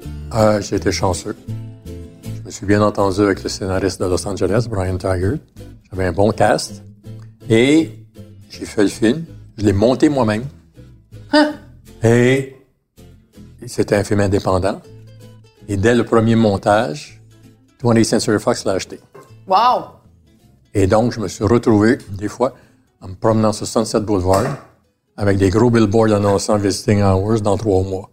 euh, j'ai été chanceux. Je me suis bien entendu avec le scénariste de Los Angeles, Brian Taggart. J'avais un bon cast. Et j'ai fait le film. Je l'ai monté moi-même. Et c'était un film indépendant. Et dès le premier montage, 20th Century Fox l'a acheté. Wow! Et donc, je me suis retrouvé, des fois, en me promenant sur Sunset Boulevard, avec des gros billboards annonçant Visiting Hours dans trois mois.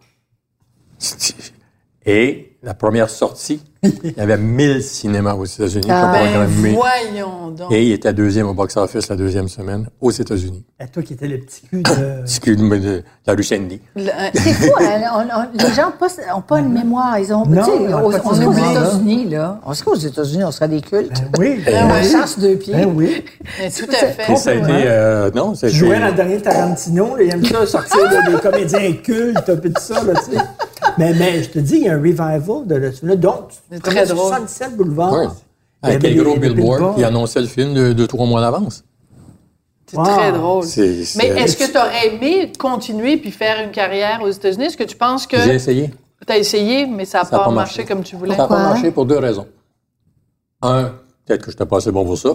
Et la première sortie, il y avait 1000 cinémas aux États-Unis Ben, programmé. voyons donc. Et il était deuxième au box-office la deuxième semaine aux États-Unis. Et toi qui étais le petit cul de... C'est de, de la rue Sandy. Le- C'est fou, hein, on- on- les gens n'ont pas une mémoire. Ils ont, Non, tu sais, on on, serait aux là. États-Unis, là. On serait aux États-Unis, on serait des cultes. Ben oui, On ben oui. chasse deux pieds. Ben oui. Mais tout à fait. Et ça a été... euh, non, ça a été... jouais dans le dernier Tarantino, là, il aime ça sortir de- des comédiens cultes, puis tout ça, là, tu sais. Mais, mais je te dis, il y a un revival de ce film-là. Donc, C'est tu très drôle. Sunset Boulevard. Ouais. Avec les gros billboards. qui annonçaient le film de deux, trois mois d'avance. C'est Wow. très drôle. C'est- c'est- Mais est-ce que tu aurais aimé continuer puis faire une carrière aux États-Unis? Est-ce que tu penses que J'ai essayé. tu as essayé, mais ça n'a pas, pas marché comme tu voulais? Ça n'a pas marché pour deux raisons. Un, peut-être que je n'étais pas assez bon pour ça,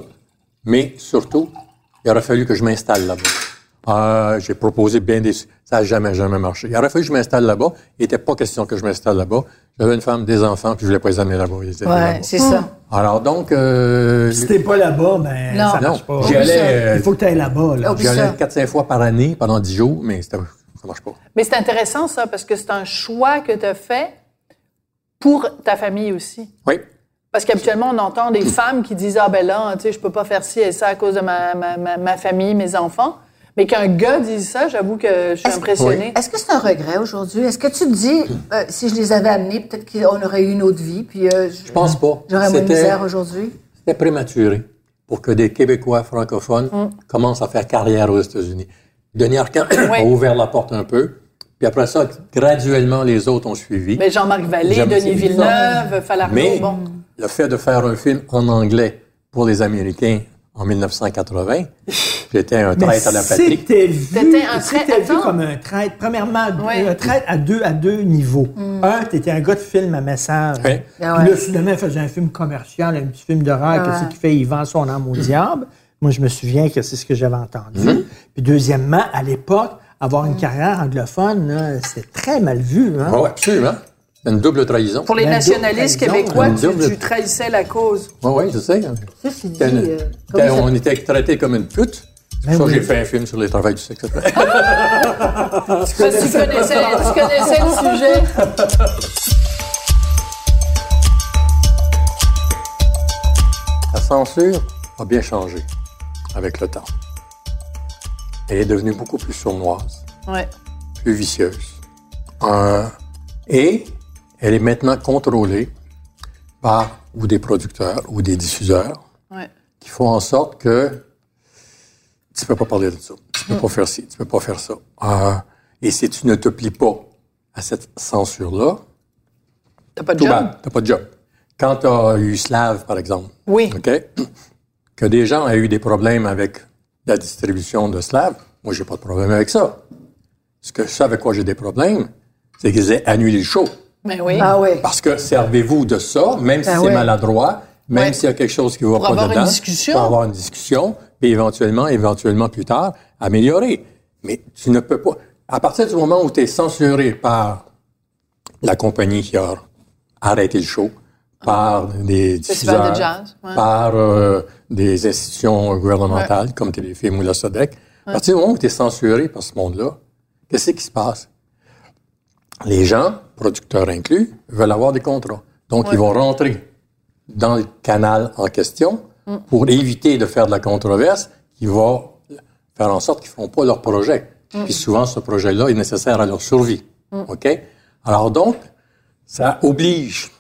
mais surtout, il aurait fallu que je m'installe là-bas. Euh, j'ai proposé bien des... Ça n'a jamais, jamais marché. Il aurait fallu que je m'installe là-bas. Il n'était pas question que je m'installe là-bas. J'avais une femme, des enfants, puis je voulais pas les amener là-bas. Là-bas. c'est ça. Alors donc, euh, Si t'es pas là-bas, ben, Non. ça non, marche pas. j'y allais, euh, Il faut que tu ailles là-bas, là. J'y allais ça. 4-5 fois par année pendant 10 jours, mais ça marche pas. Mais c'est intéressant, ça, parce que c'est un choix que tu as fait pour ta famille aussi. Oui. Parce qu'habituellement, on entend des femmes qui disent Ah, ben là, tu sais, je peux pas faire ci et ça à cause de ma, ma, ma, ma famille, mes enfants. Mais qu'un gars dise ça, j'avoue que je suis Est-ce- impressionnée. Est-ce que c'est un regret aujourd'hui? Est-ce que tu te dis, euh, si je les avais amenés, peut-être qu'on aurait eu une autre vie, puis euh, Je pense pas. j'aurais moins de misère aujourd'hui? C'était prématuré pour que des Québécois francophones commencent à faire carrière aux États-Unis. Denis Arcand a ouvert la porte un peu, puis après ça, graduellement, les autres ont suivi. Mais Jean-Marc Vallée, J'aime- Denis Villeneuve, Falardeau, Mais bon. le fait de faire un film en anglais pour les Américains en 1980, j'étais un Mais traître à la patrie. c'était vu, c'était traître, vu comme un traître. Premièrement, un traître à deux, à deux niveaux. Un, t'étais un gars de film à message. Ouais. Ah Puis ouais. là, soudainement, il faisait un film commercial, un petit film d'horreur, Ah qu'est-ce ouais. qu'il fait? Il vend son âme au diable. Moi, je me souviens que c'est ce que j'avais entendu. Puis deuxièmement, à l'époque, avoir une carrière anglophone, c'était très mal vu. Hein? Oui, absolument. C'est une double trahison. Pour les Ben, nationalistes québécois, tu, tu trahissais la cause. Oui, oui, je sais. Dit, euh, ça- on était traités comme une pute. Ben ça oui. j'ai fait un film sur les travails du sexe. Parce que tu connaissais, tu connaissais le sujet? La censure a bien changé avec le temps. Elle est devenue beaucoup plus sournoise, Ouais. plus vicieuse. Euh, et elle est maintenant contrôlée par ou des producteurs ou des diffuseurs Ouais. qui font en sorte que tu peux pas parler de ça, tu peux pas faire ci, tu peux pas faire ça. Euh, et si tu ne te plies pas à cette censure-là, T'as pas de tout job? t'as pas de job. Quand tu as eu Slav, par exemple, Oui. Que des gens aient eu des problèmes avec la distribution de Slav, moi, j'ai pas de problème avec ça. Ce que je sais avec quoi j'ai des problèmes, c'est qu'ils aient annulé le show. Ben oui. Ah oui. Parce que servez-vous de ça, même si Ben c'est oui. maladroit, même s'il y a quelque chose qui ne va Pour pas avoir une dedans. discussion. Pour avoir une discussion, puis éventuellement, éventuellement plus tard, améliorer. Mais tu ne peux pas. À partir du moment où tu es censuré par la compagnie qui a arrêté le show, par des Festival de diffuseurs, jazz, ouais. par euh, des institutions gouvernementales comme Téléfilm ou la SODEC, à partir du moment où tu es censuré par ce monde-là, qu'est-ce qui se passe? Les gens, producteurs inclus, veulent avoir des contrats. Donc, ils vont rentrer dans le canal en question pour éviter de faire de la controverse qui va faire en sorte qu'ils ne feront pas leur projet. Puis souvent, ce projet-là est nécessaire à leur survie. OK? Alors donc, ça oblige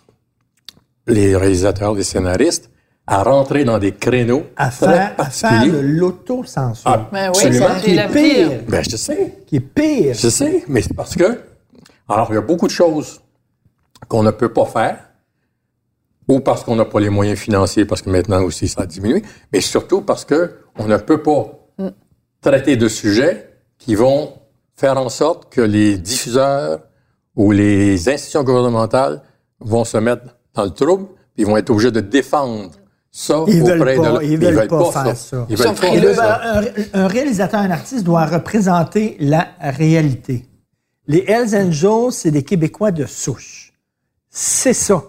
les réalisateurs, les scénaristes à rentrer dans des créneaux À très faire, à faire de l'autocensure. Ah, Ben oui, absolument. ça, c'est la Qui est pire. pire. Ben, je sais. Qui est pire. Je sais, mais c'est parce que, alors, il y a beaucoup de choses qu'on ne peut pas faire, ou parce qu'on n'a pas les moyens financiers, parce que maintenant aussi ça a diminué, mais surtout parce que on ne peut pas traiter de sujets qui vont faire en sorte que les diffuseurs ou les institutions gouvernementales vont se mettre dans le trouble, puis ils vont être obligés de défendre ça Ils veulent auprès pas- de ils veulent pas faire ça. Ils veulent Sauf pas veulent- ça. Un, un réalisateur, un artiste doit représenter la réalité. Les Hells Angels, c'est des Québécois de souche. C'est ça.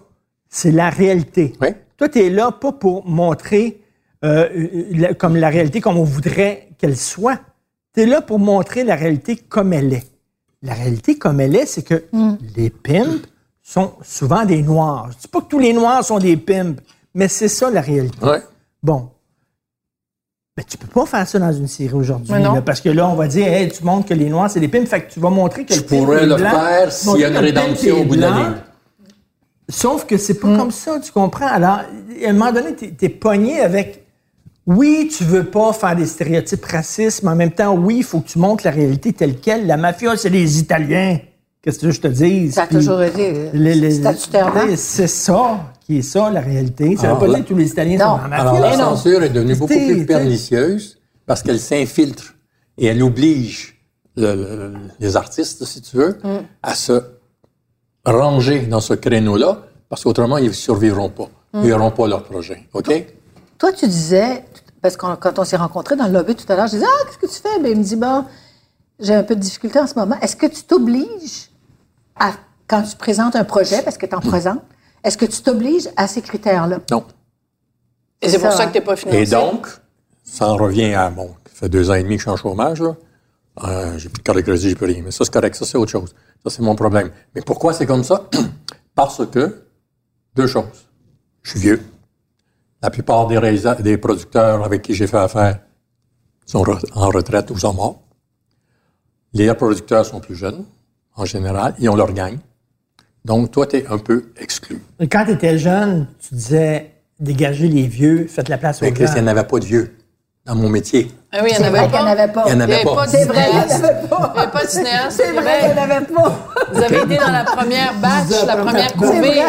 C'est la réalité. Oui. Toi, tu es là pas pour montrer euh, la- comme la réalité comme on voudrait qu'elle soit. Tu es là pour montrer la réalité comme elle est. La réalité comme elle est, c'est que les pimps sont souvent des noirs. Je dis pas que tous les noirs sont des pimps, mais c'est ça la réalité. Ouais. Bon. Mais tu peux pas faire ça dans une série aujourd'hui. Parce que là, on va dire, hey, tu montres que les Noirs, c'est des pimps. Fait que tu vas montrer que Tu le pourrais est le blanc, faire tu s'il y a une rédemption au bout de la ligne. Sauf que c'est pas comme ça, tu comprends? Alors, à un moment donné, t'es es pogné avec. Oui, tu veux pas faire des stéréotypes racistes, mais en même temps, oui, il faut que tu montres la réalité telle quelle. La mafia, c'est les Italiens. Qu'est-ce que tu je te dise? Ça a toujours été, euh, statutairement. C'est ça qui est ça, la réalité? Ça Alors, veut pas là- dire que tous les Italiens Non. sont dans la mafia. Alors, la non. censure est devenue beaucoup plus pernicieuse parce qu'elle s'infiltre et elle oblige le- le- les artistes, si tu veux, Mm. à se ranger dans ce créneau-là parce qu'autrement, ils ne survivront pas. Mm. Ils n'auront pas leur projet. OK? Toi, tu disais, parce que quand on s'est rencontrés dans le lobby tout à l'heure, je disais, ah, qu'est-ce que tu fais? Ben, il me dit, bon, j'ai un peu de difficulté en ce moment. Est-ce que tu t'obliges à, quand tu présentes un projet, parce que tu en présentes, est-ce que tu t'obliges à ces critères-là? Non. Et c'est pour ça, ça hein. que t'es pas financé. Et donc, ça en revient à, bon, ça fait deux ans et demi que je suis en chômage, là. Euh, j'ai plus de carte de crédit, j'ai plus rien. Mais ça, c'est correct. Ça, c'est autre chose. Ça, c'est mon problème. Mais pourquoi c'est comme ça? Parce que, deux choses. Je suis vieux. La plupart des, réalisa- des producteurs avec qui j'ai fait affaire sont re- en retraite ou sont morts. Les producteurs sont plus jeunes, en général. Ils ont leur gang. Donc, toi, tu es un peu exclu. Quand tu étais jeune, tu disais dégagez les vieux, faites la place aux Mais Christ, il jeunes. n'y en avait pas de vieux dans mon métier. Ah oui, il en n'y en pas. avait pas. Il y en avait pas. C'est vrai, il n'y en cinéaste. avait pas. Il n'y avait pas de cinéaste. C'est vrai, il n'y en avait pas. Vous avez été dans la première batch, la première couvée. vrai.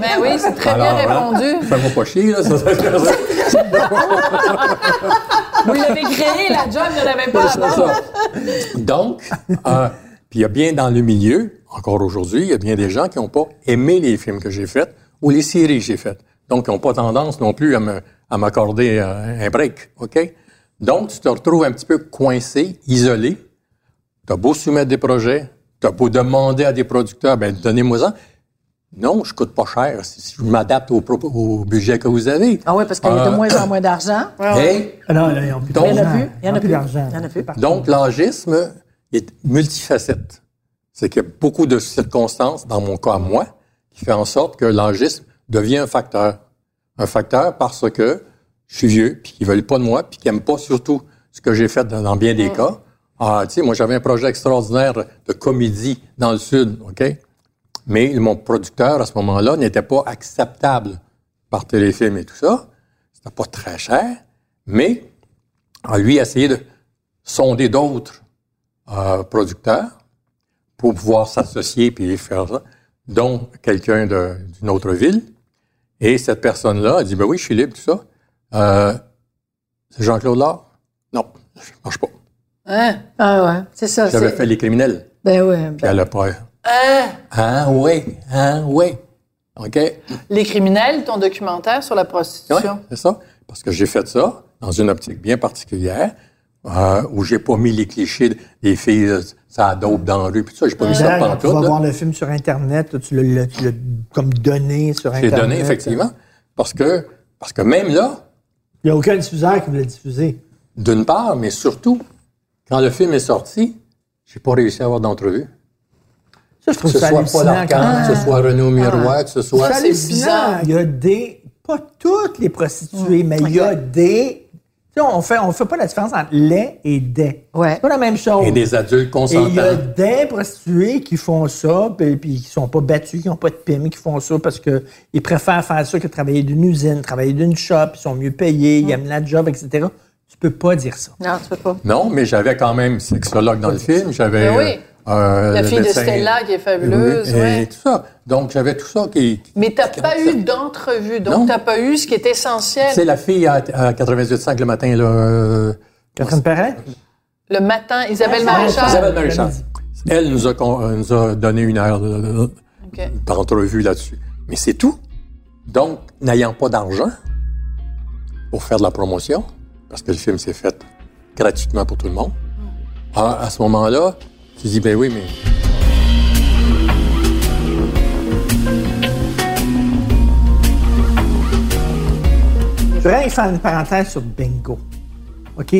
Ben oui, c'est très bien hein, répondu. Fais-moi pas chier, là. ça, ça, ça, Vous l'avez créé, la job, il n'y en avait pas avant. Donc, euh, puis il y a bien dans le milieu, encore aujourd'hui, il y a bien des gens qui n'ont pas aimé les films que j'ai faits ou les séries que j'ai faites. Donc, qui n'ont pas tendance non plus à me- à m'accorder euh, un break, OK? Donc, tu te retrouves un petit peu coincé, isolé. Tu as beau soumettre des projets, tu as beau demander à des producteurs, ben donnez-moi ça. Non, je coûte pas cher. Si je m'adapte au, budget que vous avez. Ah oui, parce qu'il y a de Euh, moins en moins d'argent. Hey, Ah non, là, ils n'ont plus Donc- Il y en a plus. Il y en a plus plus. d'argent. Il y en a plus. Donc, l'âgisme est multifacette. C'est qu'il y a beaucoup de circonstances, dans mon cas, moi, qui fait en sorte que l'âgisme devient un facteur. Un facteur parce que je suis vieux, puis qu'ils veulent pas de moi, puis qu'ils n'aiment pas surtout ce que j'ai fait dans, dans bien des cas. Ah, tu sais, moi, j'avais un projet extraordinaire de comédie dans le Sud, OK? Mais mon producteur, à ce moment-là, n'était pas acceptable par téléfilm et tout ça. C'était pas très cher, mais a lui essayé de sonder d'autres euh, producteurs pour pouvoir s'associer puis faire ça, dont quelqu'un d'une autre ville. Et cette personne-là a dit, ben oui, je suis libre, tout ça. Euh, c'est Jean-Claude Lard? Non, ça marche pas. Hein? Ah ouais, c'est ça. J'avais fait Les Criminels. Ben oui. Puis Ben, elle a pas... Hein? Ah oui, ah oui. OK? Les criminels, ton documentaire sur la Oui, prostitution. c'est ça. Parce que j'ai fait ça dans une optique bien particulière, euh, où j'ai pas mis les clichés des filles, euh, ça dope dans la rue, puis tout ça, j'ai pas mis ça pendant tu vas tout. voir le film sur Internet, tu l'as- tu l'as comme donné sur J'ai Internet. donné, effectivement. Parce que, parce que même là, Il n'y a aucun diffuseur qui voulait diffuser. d'une part, mais surtout, quand le film est sorti, j'ai pas réussi à avoir d'entrevue. Ça, je Que trouve ce ça soit. Paul Arcand, quand que ce soit Renaud Miroir, que ce soit... C'est hallucinant. Il y a des, pas toutes les prostituées, mais il y a des. Tu sais, on fait, on fait pas la différence entre les et des. Ouais. C'est pas la même chose. Et des adultes Et il y a consentants. des prostituées qui font ça, puis, puis qui sont pas battues, qui n'ont pas de PMI, qui font ça parce que ils préfèrent faire ça que travailler d'une usine, travailler d'une shop, ils sont mieux payés, Mm. ils aiment la job, etc. Tu peux pas dire ça. Non, tu peux pas. Non, mais j'avais quand même sexologue dans le film. J'avais... Ben oui. Euh, La le fille de Stella qui est fabuleuse, Oui, et ouais. tout ça. Donc, j'avais tout ça qui... Mais t'as pas qui- eu d'entrevue, donc t'as pas eu ce qui est essentiel. C'est la fille à, à 88.5 le matin, là... euh, Catherine Perret? Le matin, Isabelle Ah, Maréchal. Isabelle Maréchal. Elle nous a, con- euh, nous a donné une heure d'entrevue là-dessus. Mais c'est tout. Donc, n'ayant pas d'argent pour faire de la promotion, parce que le film s'est fait gratuitement pour tout le monde, à, à ce moment-là, tu dis, ben oui, mais Je voudrais faire une parenthèse sur Bingo. OK?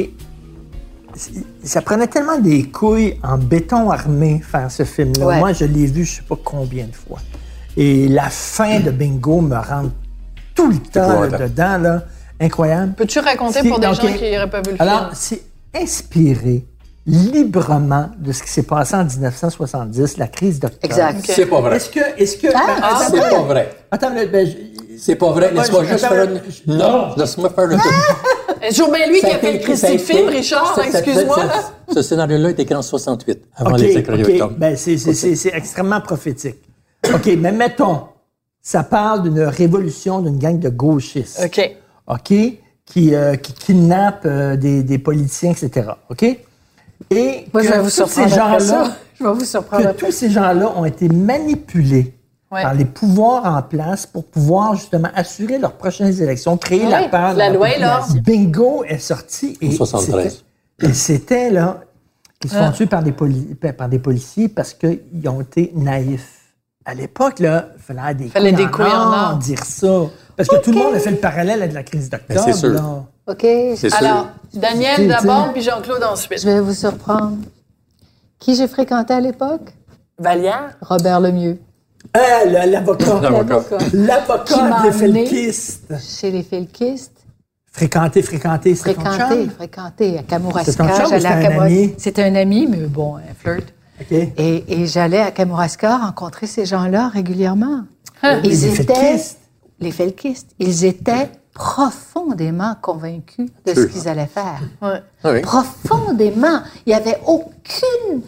Ça prenait tellement des couilles en béton armé faire ce film-là. Ouais. Moi, je l'ai vu je sais pas combien de fois. Et la fin de Bingo me rentre tout le temps là, dedans, là. Incroyable. Peux-tu raconter pour des gens qui n'auraient pas vu le Alors, film? c'est inspiré librement de ce qui s'est passé en 1970, la crise d'octobre. Exact. c'est pas vrai. Est-ce que... Est-ce que Ah, ben, attends, C'est pas vrai. Attends, ben, je- C'est pas vrai. Laisse-moi je- juste faire une... Non, laisse-moi faire une... C'est toujours bien lui qui a fait le film, Richard, excuse-moi. Ce scénario-là est écrit en 68, avant les écrits. Ben, c'est, c'est- c'est- c'est extrêmement prophétique. OK, mais mettons, ça parle d'une révolution d'une gang de gauchistes. OK. OK? Qui, euh, qui kidnappent euh, des, des politiciens, etc. OK? Et Moi, je que vais vous tous ces gens-là, ça. Je vais vous surprendre que après tous ces gens-là ont été manipulés Ouais. par les pouvoirs en place pour pouvoir justement assurer leurs prochaines élections, créer Oui, la peur. la loi population. Bingo est sorti et En 73. c'était- et c'était là ils se font tuer par des, poli- par des policiers parce qu'ils ont été naïfs. À l'époque, là, il fallait des Fallait couilles des couilles en or. dire ça. Parce que tout le monde a fait le parallèle avec la crise d'octobre. Ben, c'est sûr. là. OK? Alors, Daniel d'abord, puis Jean-Claude ensuite. Je vais vous surprendre. Qui j'ai fréquenté à l'époque? Valière? Robert Lemieux. Ah, l'avocat. L'avocat. Des felkistes. Chez les Felkistes. Fréquenter, fréquenter, c'est ton Fréquenté, chum? fréquenté. À Kamouraska. à un ami? C'était un ami, mais bon, un flirt. OK. Et, et j'allais à Kamouraska rencontrer ces gens-là régulièrement. Les Ils étaient felkistes. les felkistes. Ils étaient profondément convaincus de ce qu'ils allaient faire. Ouais. Ah oui. Profondément. Il n'y avait aucune.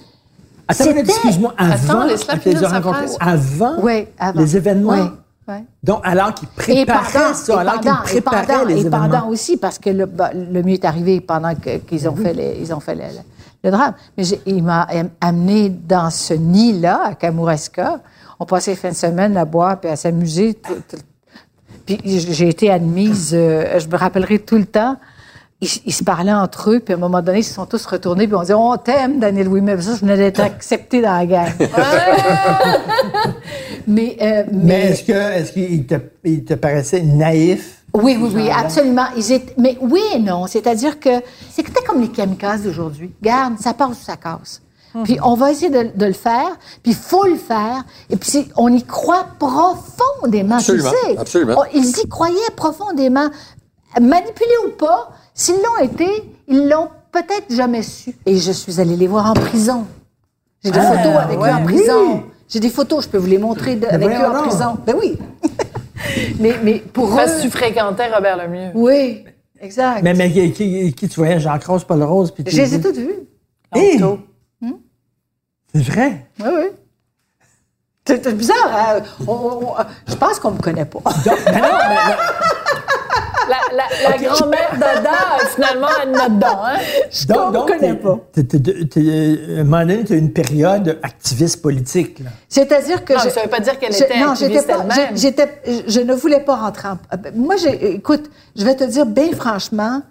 Excuse-moi, avant, Attends, avant, Oui, avant. les événements. Oui, oui. Donc, alors qu'ils préparaient pendant, ça, et alors qu'ils pendant, et préparaient pendant, les et événements. pendant aussi, parce que le, bah, le mieux est arrivé pendant qu'ils ont fait, les, ils ont fait le, le- le drame. Mais il m'a am- amené dans ce nid-là, à Kamouraska. On passait les fins de semaine à boire puis à s'amuser. tout- tout- Puis j'ai été admise, euh, je me rappellerai tout le temps, ils, ils se parlaient entre eux, puis à un moment donné, ils se sont tous retournés, puis on disait « On t'aime, Daniel Ouimet. » Ça, je venais d'être acceptée dans la gang. mais, euh, Mais est-ce que est-ce qu'il te, il te paraissait naïf? oui, oui, oui, absolument. Ils étaient, mais oui et non. C'est-à-dire que c'était comme les kamikazes d'aujourd'hui. Garde, ça passe ou ça casse. Puis on va essayer de, de le faire, puis il faut le faire. Et puis on y croit profondément, Absolument, tu sais. absolument. On- ils y croyaient profondément. Manipulés ou pas, s'ils l'ont été, ils l'ont peut-être jamais su. Et je suis allée les voir en prison. J'ai des Ah, photos avec ouais, eux en oui. prison. J'ai des photos, je peux vous les montrer de- avec eux en prison. Ben oui. mais, mais pour Parce que eux... tu fréquentais Robert Lemieux. Oui, exact. Mais, mais qui, qui, qui tu voyais, Rose, Paul Rose? Puis tu Je les ai toutes vues. C'est vrai? Oui, oui. C'est bizarre, hein? On- on- on- je pense qu'on me connaît pas. Donc, ben non, ben non. la, la, la grand-mère d'Ada, euh, finalement, elle en a dedans, hein? Donc, donc, connais pas. t'es- à un moment donné, tu as une période activiste politique. C'est-à-dire que Non, je- ça veut pas dire qu'elle je- était non, activiste j'étais pas- elle-même. je ne voulais pas rentrer en. Moi, j'ai, écoute, je vais te dire bien franchement,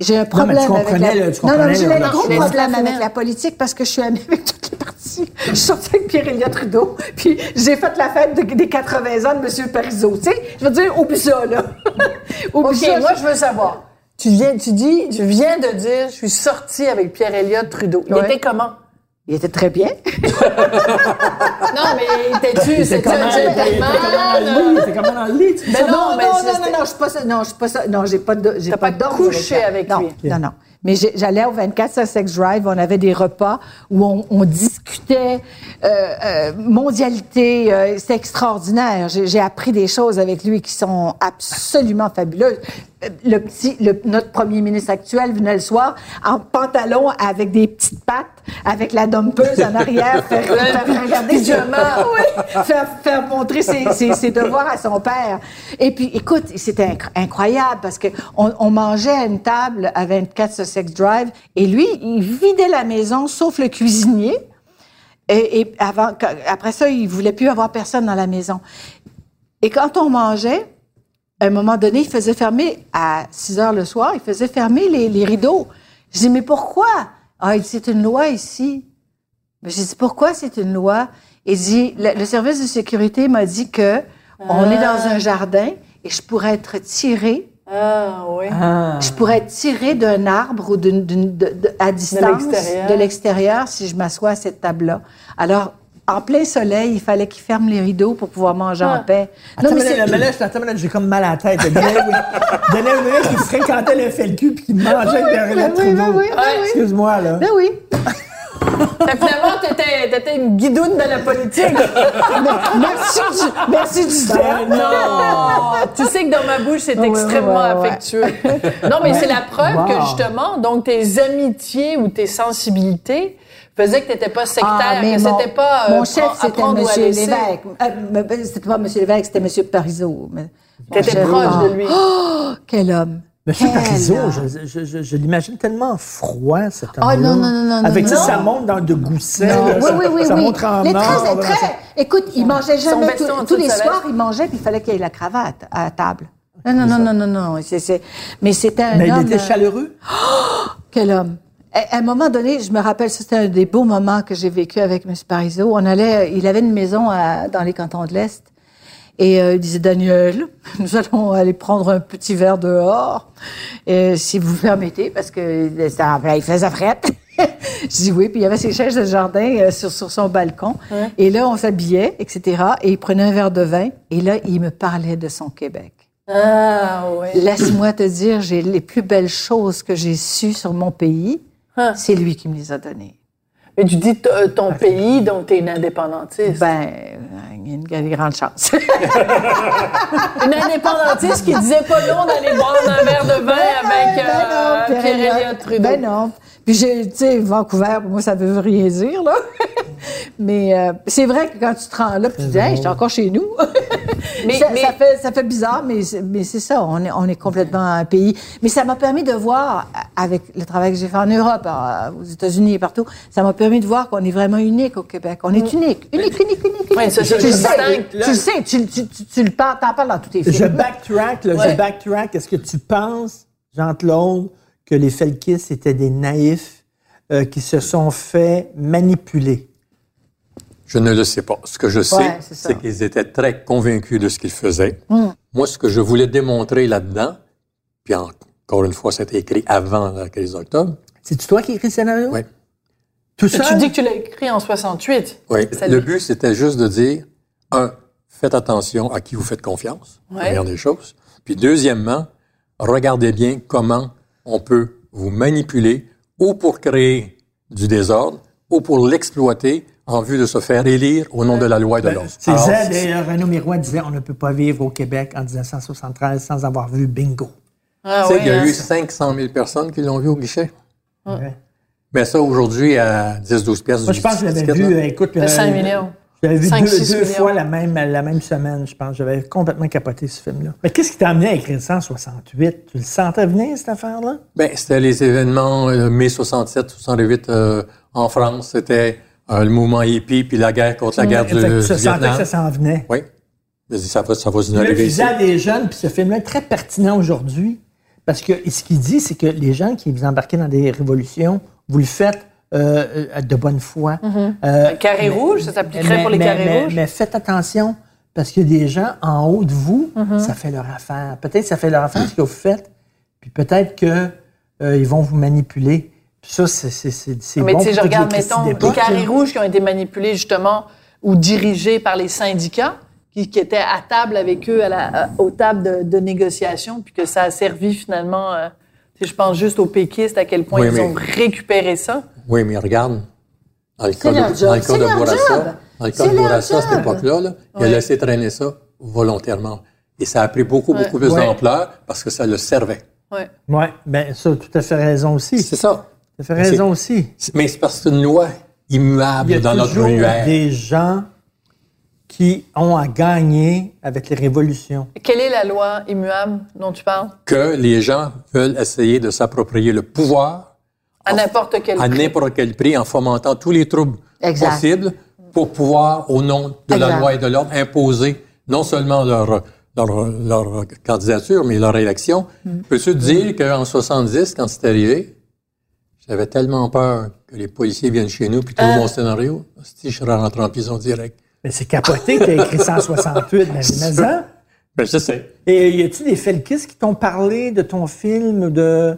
j'ai un problème mais tu avec comprenais la. le- tu non, non, j'ai un gros problème avec la politique parce que je suis amie avec toutes les partis. Je suis sortie avec Pierre-Éliott Trudeau, puis j'ai fait la fête de- des 80 ans de M. Parizeau. Tu sais, je veux dire, oublie ça, là. oublie OK, ça. moi, je veux savoir. Tu viens, tu dis, tu viens de dire, je suis sortie avec Pierre-Éliott Trudeau. Il Ouais. était comment? Il était très bien. Non, mais t'es-tu, c'était un gentleman? C'est comment dans le lit? Mais non, mais non, c'est- non, non, non, je suis pas ça. Non, je suis pas ça. Non, j'ai pas de, j'ai T'as pas pas couché avec non, lui. Non, non. Mais j'allais au 24 Sussex Drive, on avait des repas où on, on discutait euh, euh, mondialité. euh, C'était extraordinaire. J'ai appris des choses avec lui qui sont absolument fabuleuses. Le petit, le- notre premier ministre actuel venait le soir en pantalon avec des petites pattes, avec la dompeuse en arrière, faire, faire regarder pyjama. oui, faire, faire montrer ses, ses- ses devoirs à son père. Et puis, écoute, c'était inc- incroyable parce que on, on mangeait à une table à 24 Sussex Drive et lui, il vidait la maison sauf le cuisinier. Et, et avant, après ça, il voulait plus avoir personne dans la maison. Et quand on mangeait, à un moment donné, il faisait fermer, à 6 heures le soir, il faisait fermer les, les rideaux. Je dis, mais pourquoi? Ah, il dit, c'est une loi ici. Mais J'ai dit, pourquoi c'est une loi? Il dit, le, le service de sécurité m'a dit que on est dans un jardin et je pourrais être tiré, Ah, oui. je pourrais être tiré d'un arbre ou d'une, d'une- de- de- à distance l'extérieur. de l'extérieur si je m'assois à cette table-là. Alors, en plein soleil, il fallait qu'il ferme les rideaux pour pouvoir manger en paix. Attends, mais, c'est- là, là, j'ai comme mal à la tête. Un minute qui fréquentait le FLQ puis qui mangeait oui, oui, oui. Excuse-moi, là. Ben oui. Fait finalement, t'étais, t'étais une guidoune de la politique. Merci du, merci du terme. Non! tu sais que dans ma bouche, c'est Ouais, extrêmement ouais, ouais. affectueux. Non, mais c'est la preuve Wow. que justement, donc tes amitiés ou tes sensibilités faisaient que t'étais pas sectaire, Ah, mais que c'était pas euh, mon chef, c'était M. Lévesque. Euh, mais c'était pas M. Lévesque, c'était M. Parizeau. Mais- T'étais chef- proche Ah. de lui. Oh, quel homme. Monsieur Parizeau, je, je, je, je l'imagine tellement froid, cet homme Ah, non, non, non, non, Avec non, ça, non. ça monte dans de gousset. Non, là, oui, ça, oui, oui, ça oui. monte en Les mort. très, là, très. ça- Écoute, il mangeait jamais tous- les soirs, il mangeait puis il fallait qu'il y ait la cravate à la table. Non, non, non, non, non, non. c'est- c'est- Mais c'était un Mais il homme. était euh, chaleureux? Quel homme. À à un moment donné, je me rappelle, c'était un des beaux moments que j'ai vécu avec M. Parizeau. On allait, il avait une maison à- dans les cantons de l'Est. Et euh, il disait, Daniel, nous allons aller prendre un petit verre dehors, euh, si vous permettez, parce que ça, il faisait fret. je dis oui, puis il y avait ses chaises de jardin euh, sur, sur son balcon. Et là, on s'habillait, etc. Et il prenait un verre de vin. Et là, il me parlait de son Québec. Ah, oui. Laisse-moi te dire, j'ai les plus belles choses que j'ai sues sur mon pays. Hein. C'est lui qui me les a données. Mais tu dis euh, ton pays, donc t'es une indépendantiste. Ben, euh, il y a une, il y a une grande chance. Une indépendantiste qui disait pas non d'aller boire un verre de vin avec euh, Pierre-Éliott Trudeau. Ben non. Puis j'ai, tu sais, Vancouver, pour moi, ça veut rien dire, là. Mais euh, c'est vrai que quand tu te rends là, puis tu dis, hey, j'étais encore chez nous. Mais- ça, mais- ça fait, ça fait bizarre, mais, c'est- mais c'est ça, on est, on est complètement un pays. Mais ça m'a permis de voir, avec le travail que j'ai fait en Europe, euh, aux États-Unis et partout, ça m'a permis de voir qu'on est vraiment unique au Québec. On est unique, unique, unique, unique. unique. Ouais, ça, tu, le je sais, tu le sais, tu, tu, tu, tu le parles, t'en parles dans tous tes films. Je backtrack, là, Ouais. je backtrack. Est-ce que tu penses, Jean-Claude, que les Felkis étaient des naïfs euh, qui se sont fait manipuler? Je ne le sais pas. Ce que je sais, Ouais, c'est c'est qu'ils étaient très convaincus de ce qu'ils faisaient. Hmm. Moi, ce que je voulais démontrer là-dedans, puis encore une fois, c'était écrit avant la crise d'octobre. C'est-tu toi qui écris le scénario? Oui. Tout ça? Tu dis que tu l'as écrit en 68. Oui. Ça Le but, c'était juste de dire, un, faites attention à qui vous faites confiance, Ouais. première des choses. Puis deuxièmement, regardez bien comment on peut vous manipuler ou pour créer du désordre ou pour l'exploiter en vue de se faire élire au nom de la loi et de l'ordre. C'est Alors, ça, d'ailleurs, Renaud Miroir disait on ne peut pas vivre au Québec en 1973 sans avoir vu Bingo. Ah, Tu sais, oui, il y a hein. eu 500 000 personnes qui l'ont vu au guichet. Ouais. Mais ça, aujourd'hui, à 10-12 pièces Moi, je pense que je l'avais vu, euh, écoute. De 5 millions. Je J'avais vu 5, deux, 6 deux millions. fois la même, la même semaine, je pense. J'avais complètement capoté ce film-là. Mais qu'est-ce qui t'a amené à écrire ça en 68? Tu le sentais venir, cette affaire-là? Ben, c'était les événements euh, mai 67, 68 euh, en France. C'était euh, le mouvement hippie puis la guerre contre la guerre du, Fait que du tu Vietnam. que ça s'en venait. Oui. Ça va, ça va se Le arriver ici. visa des jeunes, puis ce film-là est très pertinent aujourd'hui, parce que ce qu'il dit, c'est que les gens qui vous embarquez dans des révolutions, vous le faites euh, euh, de bonne foi. Euh, Carré mais- rouge, ça s'appliquerait pour les mais- carrés mais- rouges? Mais faites attention, parce qu'il y a des gens en haut de vous, ça fait leur affaire. Peut-être que ça fait leur affaire ce que vous faites, puis peut-être que euh, ils vont vous manipuler. Puis ça, c'est c'est- c'est- c'est Mais bon tu sais, je regarde, mettons, les carrés rouges qui ont été manipulés justement ou dirigés par les syndicats, qui, qui étaient à table avec eux, à la, à- aux tables de, de négociation, puis que ça a servi finalement, euh, tu sais, je pense juste aux péquistes, à quel point Oui, ils mais- ont récupéré ça. Oui, mais regarde, dans le cas de, dans le cas de Bourassa, dans le cas de Bourassa, à cette époque-là, là, il a laissé traîner ça volontairement. Et ça a pris beaucoup, beaucoup plus Ouais. d'ampleur parce que ça le servait. Ouais. Oui, bien ça, tout à fait raison aussi. C'est ça. Tu as fait raison aussi. Mais c'est parce que c'est une loi Il y immuable a dans notre toujours univers. des gens qui ont à gagner avec les révolutions. Quelle est la loi immuable dont tu parles? Que les gens veulent essayer de s'approprier le pouvoir À n'importe quel à prix. n'importe quel prix en fomentant tous les troubles Exact. possibles pour pouvoir, au nom de la loi et de l'ordre, imposer non seulement leur, leur, leur candidature, mais leur élection. Mm. Peux-tu dire qu'en 70, quand c'est arrivé, j'avais tellement peur que les policiers viennent chez nous puis trouvent Euh. mon scénario, si je serais rentré en prison direct. Mais c'est capoté que tu as écrit 168, mais, mais ça. Ben, je sais. Et y a-tu des felkistes qui t'ont parlé de ton film ou de.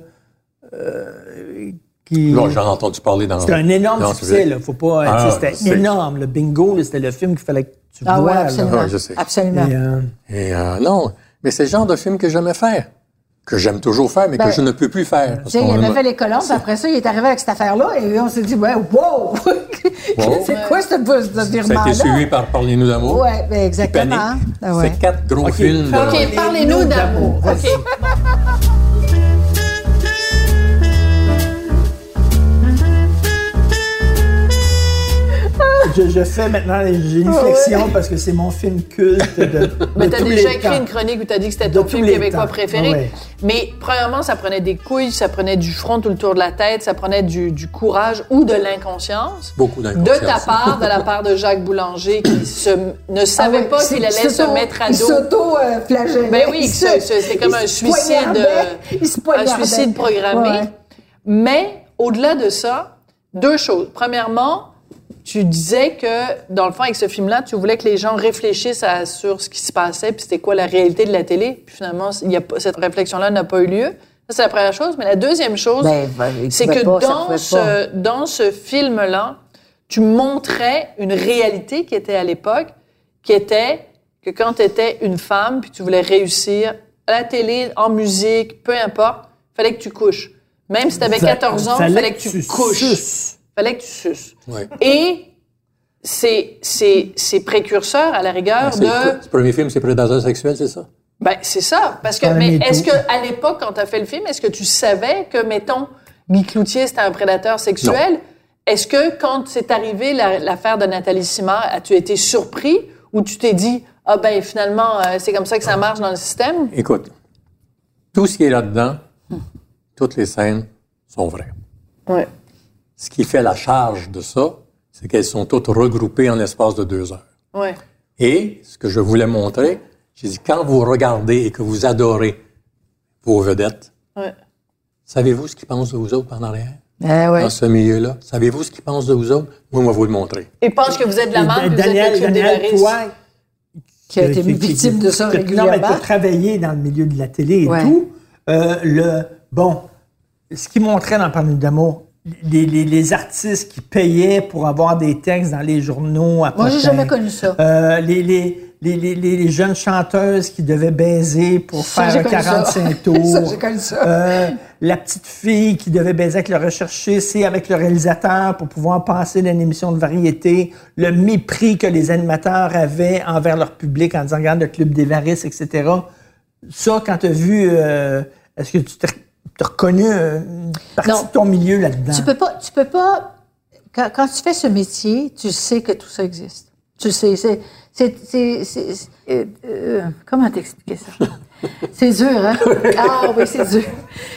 euh, qui... Là, j'en ai entendu parler dans C'était un énorme dans succès, là. Faut pas. Ah, c'était énorme. Le bingo, c'était le film qu'il fallait que tu Ah vois. là. absolument. Ouais, je sais. Absolument. Et, euh, Et euh, non, mais c'est le genre de film que j'aimais faire, que j'aime toujours faire, mais Ben, que je ne peux plus faire. parce Tu sais, il avait fait les colombes, puis après ça, il est arrivé avec cette affaire-là, et on s'est dit, ouais, wow! c'est quoi ce bus de Ça a virement-là? été suivi par Parlez-nous d'amour. Ouais, ben exactement. Panique. Ah ouais. C'est quatre gros films. de- OK, parlez-nous d'amour. Vas-y. Je, je fais maintenant, j'ai une flexion parce que c'est mon film culte de, Mais de t'as déjà les écrit temps. une chronique où t'as dit que c'était De ton film les québécois temps. préféré. Ouais. Mais premièrement, ça prenait des couilles, ça prenait du front tout le tour de la tête, ça prenait du, du courage ou de l'inconscience. Beaucoup De d'inconscience. ta part, de la part de Jacques Boulanger, qui se, ne savait Ah ouais, pas qu'il allait il se mettre à Il dos. s'auto-flagellait. Ben oui, Il c'est- comme il un se suicide, euh, Il se un suicide programmé. Ouais. Mais au-delà de ça, deux choses. Premièrement, tu disais que, dans le fond, avec ce film-là, tu voulais que les gens réfléchissent à- sur ce qui se passait, puis c'était quoi la réalité de la télé. Puis finalement, il y a pas- cette réflexion-là n'a pas eu lieu. Ça, c'est la première chose. Mais la deuxième chose, Ben, ben, il c'est que pas, dans, ce, dans ce film-là, tu montrais une réalité qui était à l'époque, qui était que quand tu étais une femme, puis tu voulais réussir à la télé, en musique, peu importe, fallait que tu couches. Même si tu avais Fa- 14 ans, fallait fallait que tu couches. Fallait que tu suces. Ouais. Et c'est, c'est, c'est précurseur, à la rigueur, C'est de... le ce premier film, c'est Prédateur sexuel, c'est ça? Ben, c'est ça. Parce que, mais est-ce que, à l'époque, quand tu as fait le film, est-ce que tu savais que, mettons, Guy Cloutier, c'était un prédateur sexuel? Est-ce que, quand c'est arrivé la- l'affaire de Nathalie Simard, as-tu été surpris ou tu t'es dit, ah ben, finalement, euh, c'est comme ça que ça marche dans le système? Écoute, tout ce qui est là-dedans, toutes les scènes sont vraies. Ouais. Ce qui fait la charge de ça, c'est qu'elles sont toutes regroupées en l'espace de deux heures. Ouais. Et ce que je voulais montrer, j'ai dit, quand vous regardez et que vous adorez vos vedettes, Ouais. savez-vous ce qu'ils pensent de vous autres en arrière? Ah ouais. Dans ce milieu-là? Savez-vous ce qu'ils pensent de vous autres? Moi, on va vous le montrer. Et pense que vous êtes de la marque, Dan- vous êtes le Daniel, Daniel, Larisses. toi, Qui a été qui- qui- victime de ça que- Non, mais tu régulièrement. as travaillé dans le milieu de la télé et Ouais. tout. Euh, le, bon, ce qui montrait dans Parler d'amour, les, les, les artistes qui payaient pour avoir des textes dans les journaux à Moi, j'ai jamais connu ça. Euh, les, les, les, jeunes chanteuses qui devaient baiser pour Ça, faire connu ça. 45 tours. Ça, j'ai connu ça. Euh, la petite fille qui devait baiser avec le recherchiste et avec le réalisateur pour pouvoir passer dans une émission de variété. Le mépris que les animateurs avaient envers leur public en disant, regarde le club des varices, etc. Ça, quand tu as vu, euh, est-ce que tu t'es t'as reconnu euh, une partie Non. de ton milieu là-dedans? Tu peux pas, tu peux pas. Quand, quand tu fais ce métier, tu sais que tout ça existe. Tu sais, c'est... c'est, c'est, c'est- c'est- euh, euh, comment t'expliquer ça? c'est dur, hein? Ah oui, c'est dur.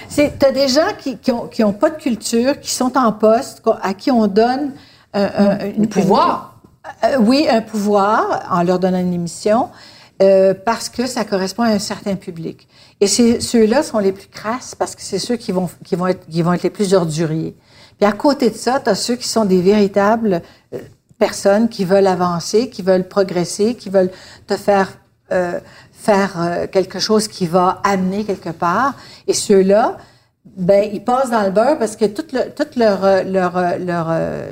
C'est, t'as des gens qui, qui, ont, qui ont pas de culture, qui sont en poste, à qui on donne euh, un, une pouvoir. euh, oui, un pouvoir en leur donnant une émission euh, parce que ça correspond à un certain public. Et ceux-là sont les plus crasses parce que c'est ceux qui vont, qui, vont être, qui vont être les plus orduriers. Puis à côté de ça, tu as ceux qui sont des véritables euh, personnes qui veulent avancer, qui veulent progresser, qui veulent te faire euh, faire euh, quelque chose qui va amener quelque part. Et ceux-là, ben ils passent dans le beurre parce que toute, le- toute leur leur leur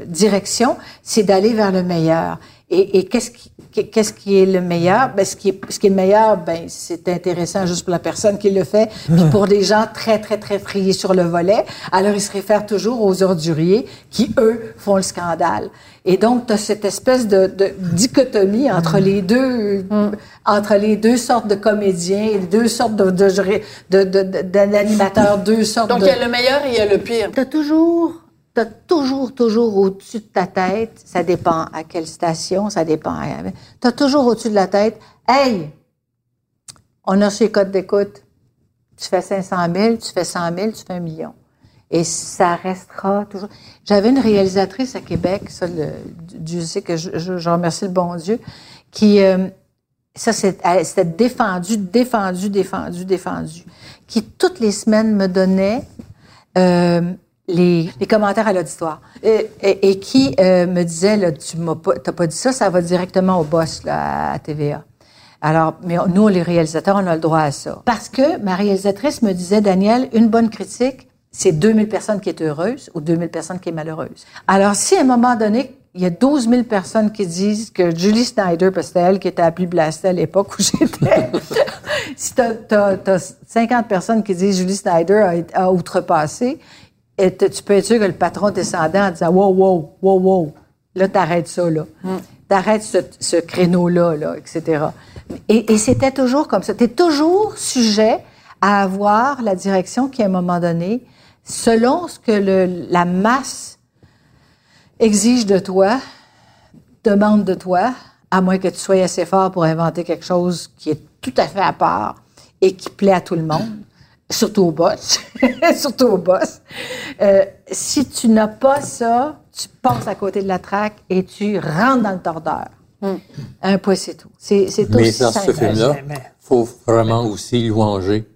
direction, c'est d'aller vers le meilleur. Et, et qu'est-ce qui qu'est-ce qui est le meilleur? Ben ce qui est ce qui est le meilleur, ben c'est intéressant juste pour la personne qui le fait, puis pour des gens très très très friés sur le volet. Alors ils se réfèrent toujours aux orduriers qui eux font le scandale. Et donc tu as cette espèce de, de dichotomie entre les deux entre les deux sortes de comédiens, les deux sortes de de de- de- de- d'animateurs, deux sortes Donc, de il y a le meilleur et il y a le pire. T'as toujours, t'as toujours, toujours au-dessus de ta tête, ça dépend à quelle station, ça dépend. à- T'as toujours au-dessus de la tête, hey, on a ces codes d'écoute. Tu fais 500 000, tu fais 100 000, tu fais un million. Et ça restera toujours. J'avais une réalisatrice à Québec, ça, le, Dieu sait que je, remercie le bon Dieu, qui, euh, ça, s'était défendue, défendue, défendue, défendue, qui toutes les semaines me donnait euh, les, les commentaires à l'auditoire et, et- qui euh, me disait, là, tu m'as pas, pas dit ça, ça va directement au boss là, à TVA. Alors, mais nous, les réalisateurs, on a le droit à ça. Parce que ma réalisatrice me disait, Daniel, une bonne critique, c'est 2000 personnes qui est heureuse ou 2000 personnes qui est malheureuse. Alors, si à un moment donné, il y a 12 000 personnes qui disent que Julie Snyder, parce que c'était elle qui était la plus blastée à l'époque où j'étais, si t'as, t'as 50 personnes qui disent Julie Snyder a, a outrepassé, et tu peux être sûr que le patron descendait en disant wow, wow, wow, wow. Là, t'arrêtes ça, là. T'arrêtes ce, ce créneau-là, là, etc. Et, et c'était toujours comme ça. T'es toujours sujet à avoir la direction qui, à un moment donné, selon ce que le, la masse exige de toi, demande de toi, à moins que tu sois assez fort pour inventer quelque chose qui est tout à fait à part et qui plaît à tout le monde, surtout au boss, surtout au boss. Euh, si tu n'as pas ça, tu passes à côté de la traque et tu rentres dans le tordeur. Un point, c'est tout. C'est, c'est Mais aussi dans ce film-là, il faut vraiment aussi louanger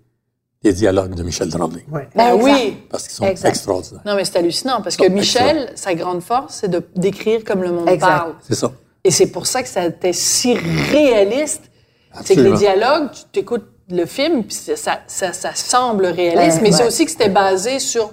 les dialogues de Michel Tremblay. Ouais. Ben oui. Parce qu'ils sont Exact. extraordinaires. Non, mais c'est hallucinant parce que Michel, sa grande force, c'est de d'écrire comme le monde Exact. parle. C'est ça. Et c'est pour ça que ça était si réaliste. C'est que Absolument. les dialogues, tu t'écoutes le film, puis ça, ça, ça semble réaliste, Ouais, mais c'est ouais. aussi que c'était basé sur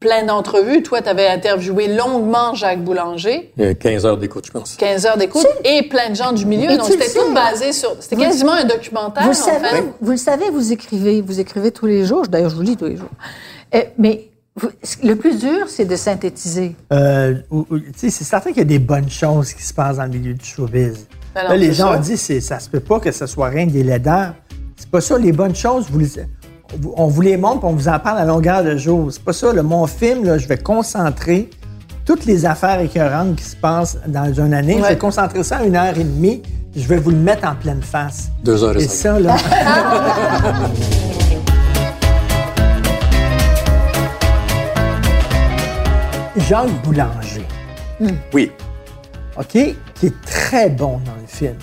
plein d'entrevues. Toi, tu avais interviewé longuement Jacques Boulanger, Il y a 15 heures d'écoute, je pense. 15 heures d'écoute, et plein de gens du milieu. Et Donc, c'était tout basé sur... C'était quasiment un documentaire, Vous en le savez, fait. vous le savez, vous écrivez, vous écrivez tous les jours. D'ailleurs, je vous lis tous les jours. Euh, mais vous- le plus dur, c'est de synthétiser. Euh, c'est certain qu'il y a des bonnes choses qui se passent dans le milieu du showbiz. Ben Là, les gens sûr. ont dit ça se peut pas que ce soit rien des laideurs. C'est pas ça, les bonnes choses, vous les- on vous les montre, on vous en parle à longueur de jour. C'est pas ça. là. mon film, là, je vais concentrer toutes les affaires écœurantes qui se passent dans une année. Je vais concentrer ça à une heure et demie. Je vais vous le mettre en pleine face. Deux heures et Et ça, là. Jacques Boulanger. Oui. OK, qui est très bon dans le film.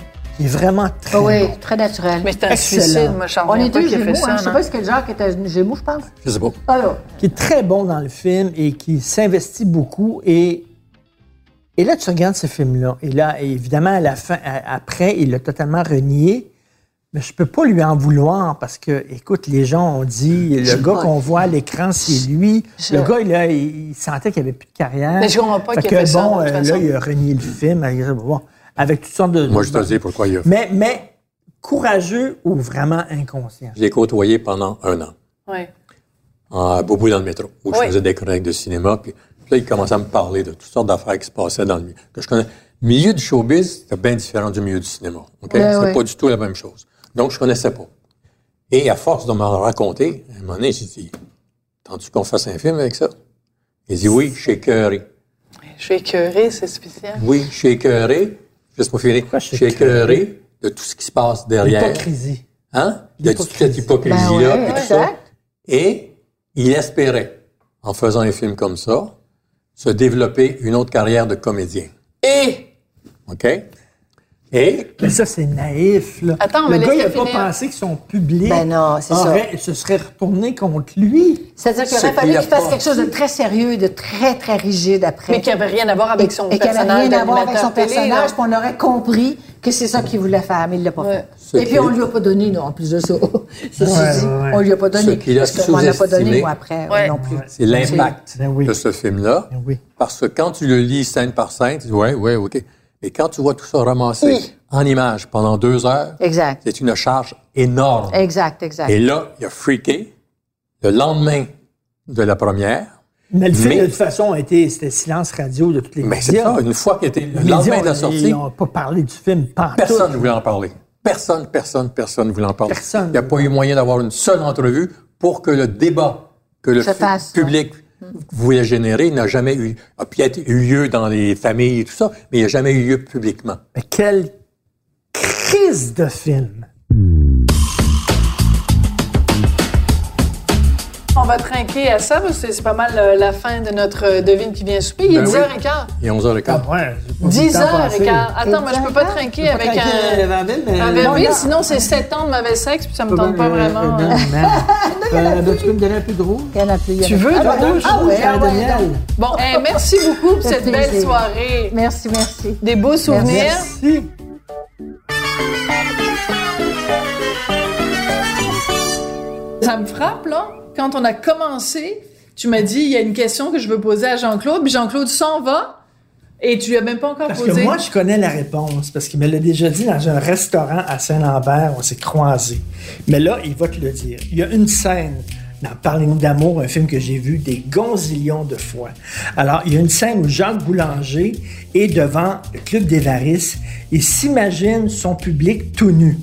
Est vraiment très oui, bon. très naturel. Mais c'est un Excellent. suicide, moi, je on est deux Gémeaux. fait ça, hein. Je sais pas si quel genre qui était un Gémeaux, je pense. Je sais pas. Alors, Qui est très bon dans le film et qui s'investit beaucoup. Et, et là, tu regardes ce film-là. Et là, évidemment, à la fin, à- après, il l'a totalement renié. Mais je peux pas lui en vouloir parce que, écoute, les gens ont dit, le Je gars qu'on voit à l'écran, c'est lui. Je- Le gars, là, il, il sentait qu'il avait plus de carrière. Mais je comprends pas qu'il que, ça, bon, de euh, façon. là, il a renié le film bon, avec toutes sortes de... Moi, je te dis pourquoi il a fait. Mais, mais courageux ou vraiment inconscient? Je l'ai côtoyé pendant un an, Ouais. à Bobo dans le métro, où Oui. je faisais des chroniques de cinéma. Puis, puis là, il commençait à me parler de toutes sortes d'affaires qui se passaient dans le milieu. Que je connais. Le milieu du showbiz, c'était bien différent du milieu du cinéma. OK? Ouais, c'est ouais. pas du tout la même chose. Donc, je connaissais pas. Et à force de m'en raconter, à un moment donné, j'ai dit, Tends-tu qu'on fasse un film avec ça? Il dit oui, je suis écœuré. Je suis c'est spécial. Oui, je suis écœuré. Laisse-moi finir. Pourquoi je suis écœuré de tout ce qui se passe derrière. L'hypocrisie. Hein? A toute cette hypocrisie-là, Ben ouais, tout ça. Et il espérait, en faisant un film comme ça, se développer une autre carrière de comédien. Et OK? Et? Mais ça, c'est naïf, là. Attends, le mais gars, il n'a pas finir. pensé que son public Ben non, c'est ça. aurait- se serait retourné contre lui. C'est-à-dire qu'il aurait fallu qu'il fasse quelque chose de très sérieux et de très, très rigide après. mais qui avait rien à voir avec son et qui n'avait personnage rien à voir avec son télé, personnage, puis on aurait compris que c'est ça qu'il voulait faire, mais il l'a pas Ouais. Ce fait. Et puis, on lui a pas donné, non, en plus de ça. Ceci Ouais, dit, ouais, ouais. on lui a pas donné. Ce qu'il a parce qu'on m'en a pas donné, moi, après, Ouais. non plus. c'est l'impact Ben de ce film-là. Ben. Parce que quand tu le lis scène par scène, tu dis, ouais, ouais, OK. Et quand tu vois tout ça ramassé Oui. en images pendant deux heures, c'est une charge énorme. Exact, exact. Et là, il a freaké. Le lendemain de la première, Mais le film, Mais- de toute façon, a été, c'était silence radio de toutes les mais c'est médias. ça, une fois qu'il était le lendemain de la ils sortie, n'ont pas parlé du film, pas personne ne voulait en parler. Personne, personne, personne ne voulait en parler. Personne. Il n'y a pas eu moyen d'avoir une seule entrevue pour que le débat que le fasse, public voulait générer n'a jamais eu, a peut-être eu lieu dans les familles et tout ça, mais il n'a jamais eu lieu publiquement. Mais quelle crise de film! Va trinquer à ça parce que c'est pas mal euh, la fin de notre euh, devine qui vient souper. Il est Ben oui. 10h15. Il est 11h15. ouais, j'ai pas vu le temps passer. 10h15. Attends, moi, je peux pas trinquer avec un, un vermine, sinon c'est 7 ans de mauvais sexe, puis ça me tente pas vraiment. hein. Euh, ben, tu peux me donner un peu de rouge? Il y en a plus. il y en a Tu plus. veux, Ah, toi, rouge? Ah, ouais, ah, ouais, Daniel? donc. Bon, merci beaucoup pour Ça cette fait belle plaisir. soirée. Merci, merci. Des beaux souvenirs. Merci. Ça me frappe, là. Quand on a commencé, tu m'as dit, il y a une question que je veux poser à Jean-Claude, puis Jean-Claude s'en va, et tu lui as même pas encore Parce posé. que moi, je connais la réponse, parce qu'il me l'a déjà dit dans un restaurant à Saint-Lambert, on s'est croisés. Mais là, il va te le dire. Il y a une scène dans Parlez-nous d'amour, un film que j'ai vu des gonzillions de fois. Alors, il y a une scène où Jacques Boulanger est devant le Club des Varices et s'imagine son public tout nu.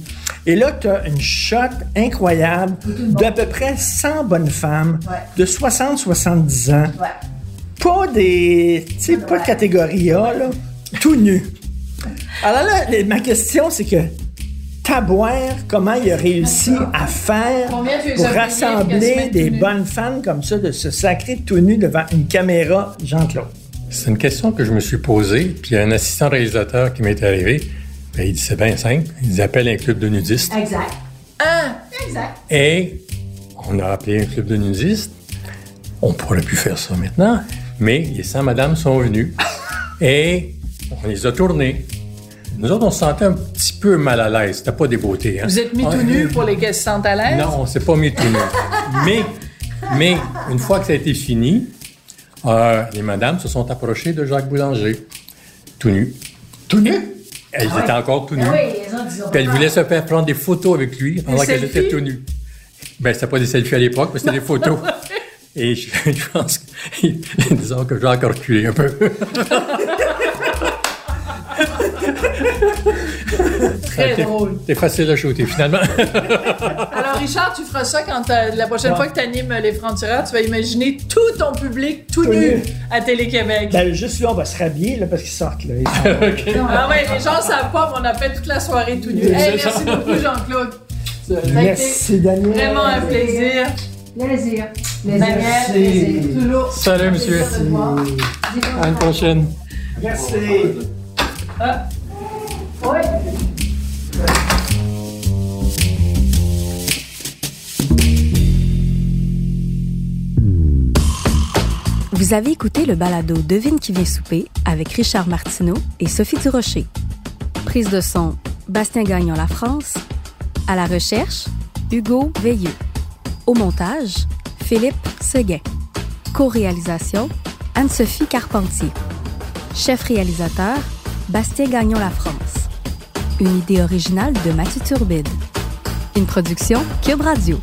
Et là, tu as une shot incroyable d'à peu près 100 bonnes femmes de 60-70 ans. Pas des. Tu sais, pas de catégorie A, là. Tout nu. Alors là, ma question, c'est que Taboire, comment il a réussi à faire pour rassembler des bonnes femmes comme ça, de se sacrer tout nu devant une caméra, Jean-Claude? C'est une question que je me suis posée, puis il y a un assistant réalisateur qui m'est arrivé. Ben, il dit c'est bien simple. Il dit appelle un club de nudistes. Exact. Et on a appelé un club de nudistes. On pourrait plus faire ça maintenant, mais les 100 madames sont venues et on les a tournées. Nous autres, on se sentait un petit peu mal à l'aise. C'était pas des beautés. Hein? Vous êtes mis tout nu pour les qu'elles se sentent à l'aise? Non, on s'est pas mis tout nu. mais, mais une fois que ça a été fini, euh, les madames se sont approchées de Jacques Boulanger, tout nu. Tout nu? Elles Ah étaient encore tout nues. Puis elles voulaient se faire prendre des photos avec lui pendant qu'elles selfies? étaient tout nues. Ben, c'était pas des selfies à l'époque, mais c'était des photos. Et je, je pense que, disons que Jacques a reculé un peu. Très drôle. C'était facile à shooter, finalement. Alors, Richard, tu feras ça quand la prochaine fois que tu animes les francs-tireurs, tu vas imaginer tout ton public tout, Tout nu nu. à Télé-Québec. Ben, juste là, on va se rhabiller, là, parce qu'ils sortent, là. Ils sont- Ah ouais, les gens savent pas, mais on a fait toute la soirée tout nu. Hey, merci beaucoup, Jean-Claude. Merci, Daniel. Vraiment un plaisir. Plaisir. Daniel, Merci. plaisir. Toujours. Salut, monsieur. À une prochaine. Merci. Vous avez écouté le balado Devine qui vient souper avec Richard Martineau et Sophie Durocher. Prise de son, Bastien Gagnon La France. À la recherche, Hugo Veilleux. Au montage, Philippe Seguin. Co-réalisation, Anne-Sophie Carpentier. Chef réalisateur, Bastien Gagnon La France. Une idée originale de Mathieu Turbide. Une production Cube Radio.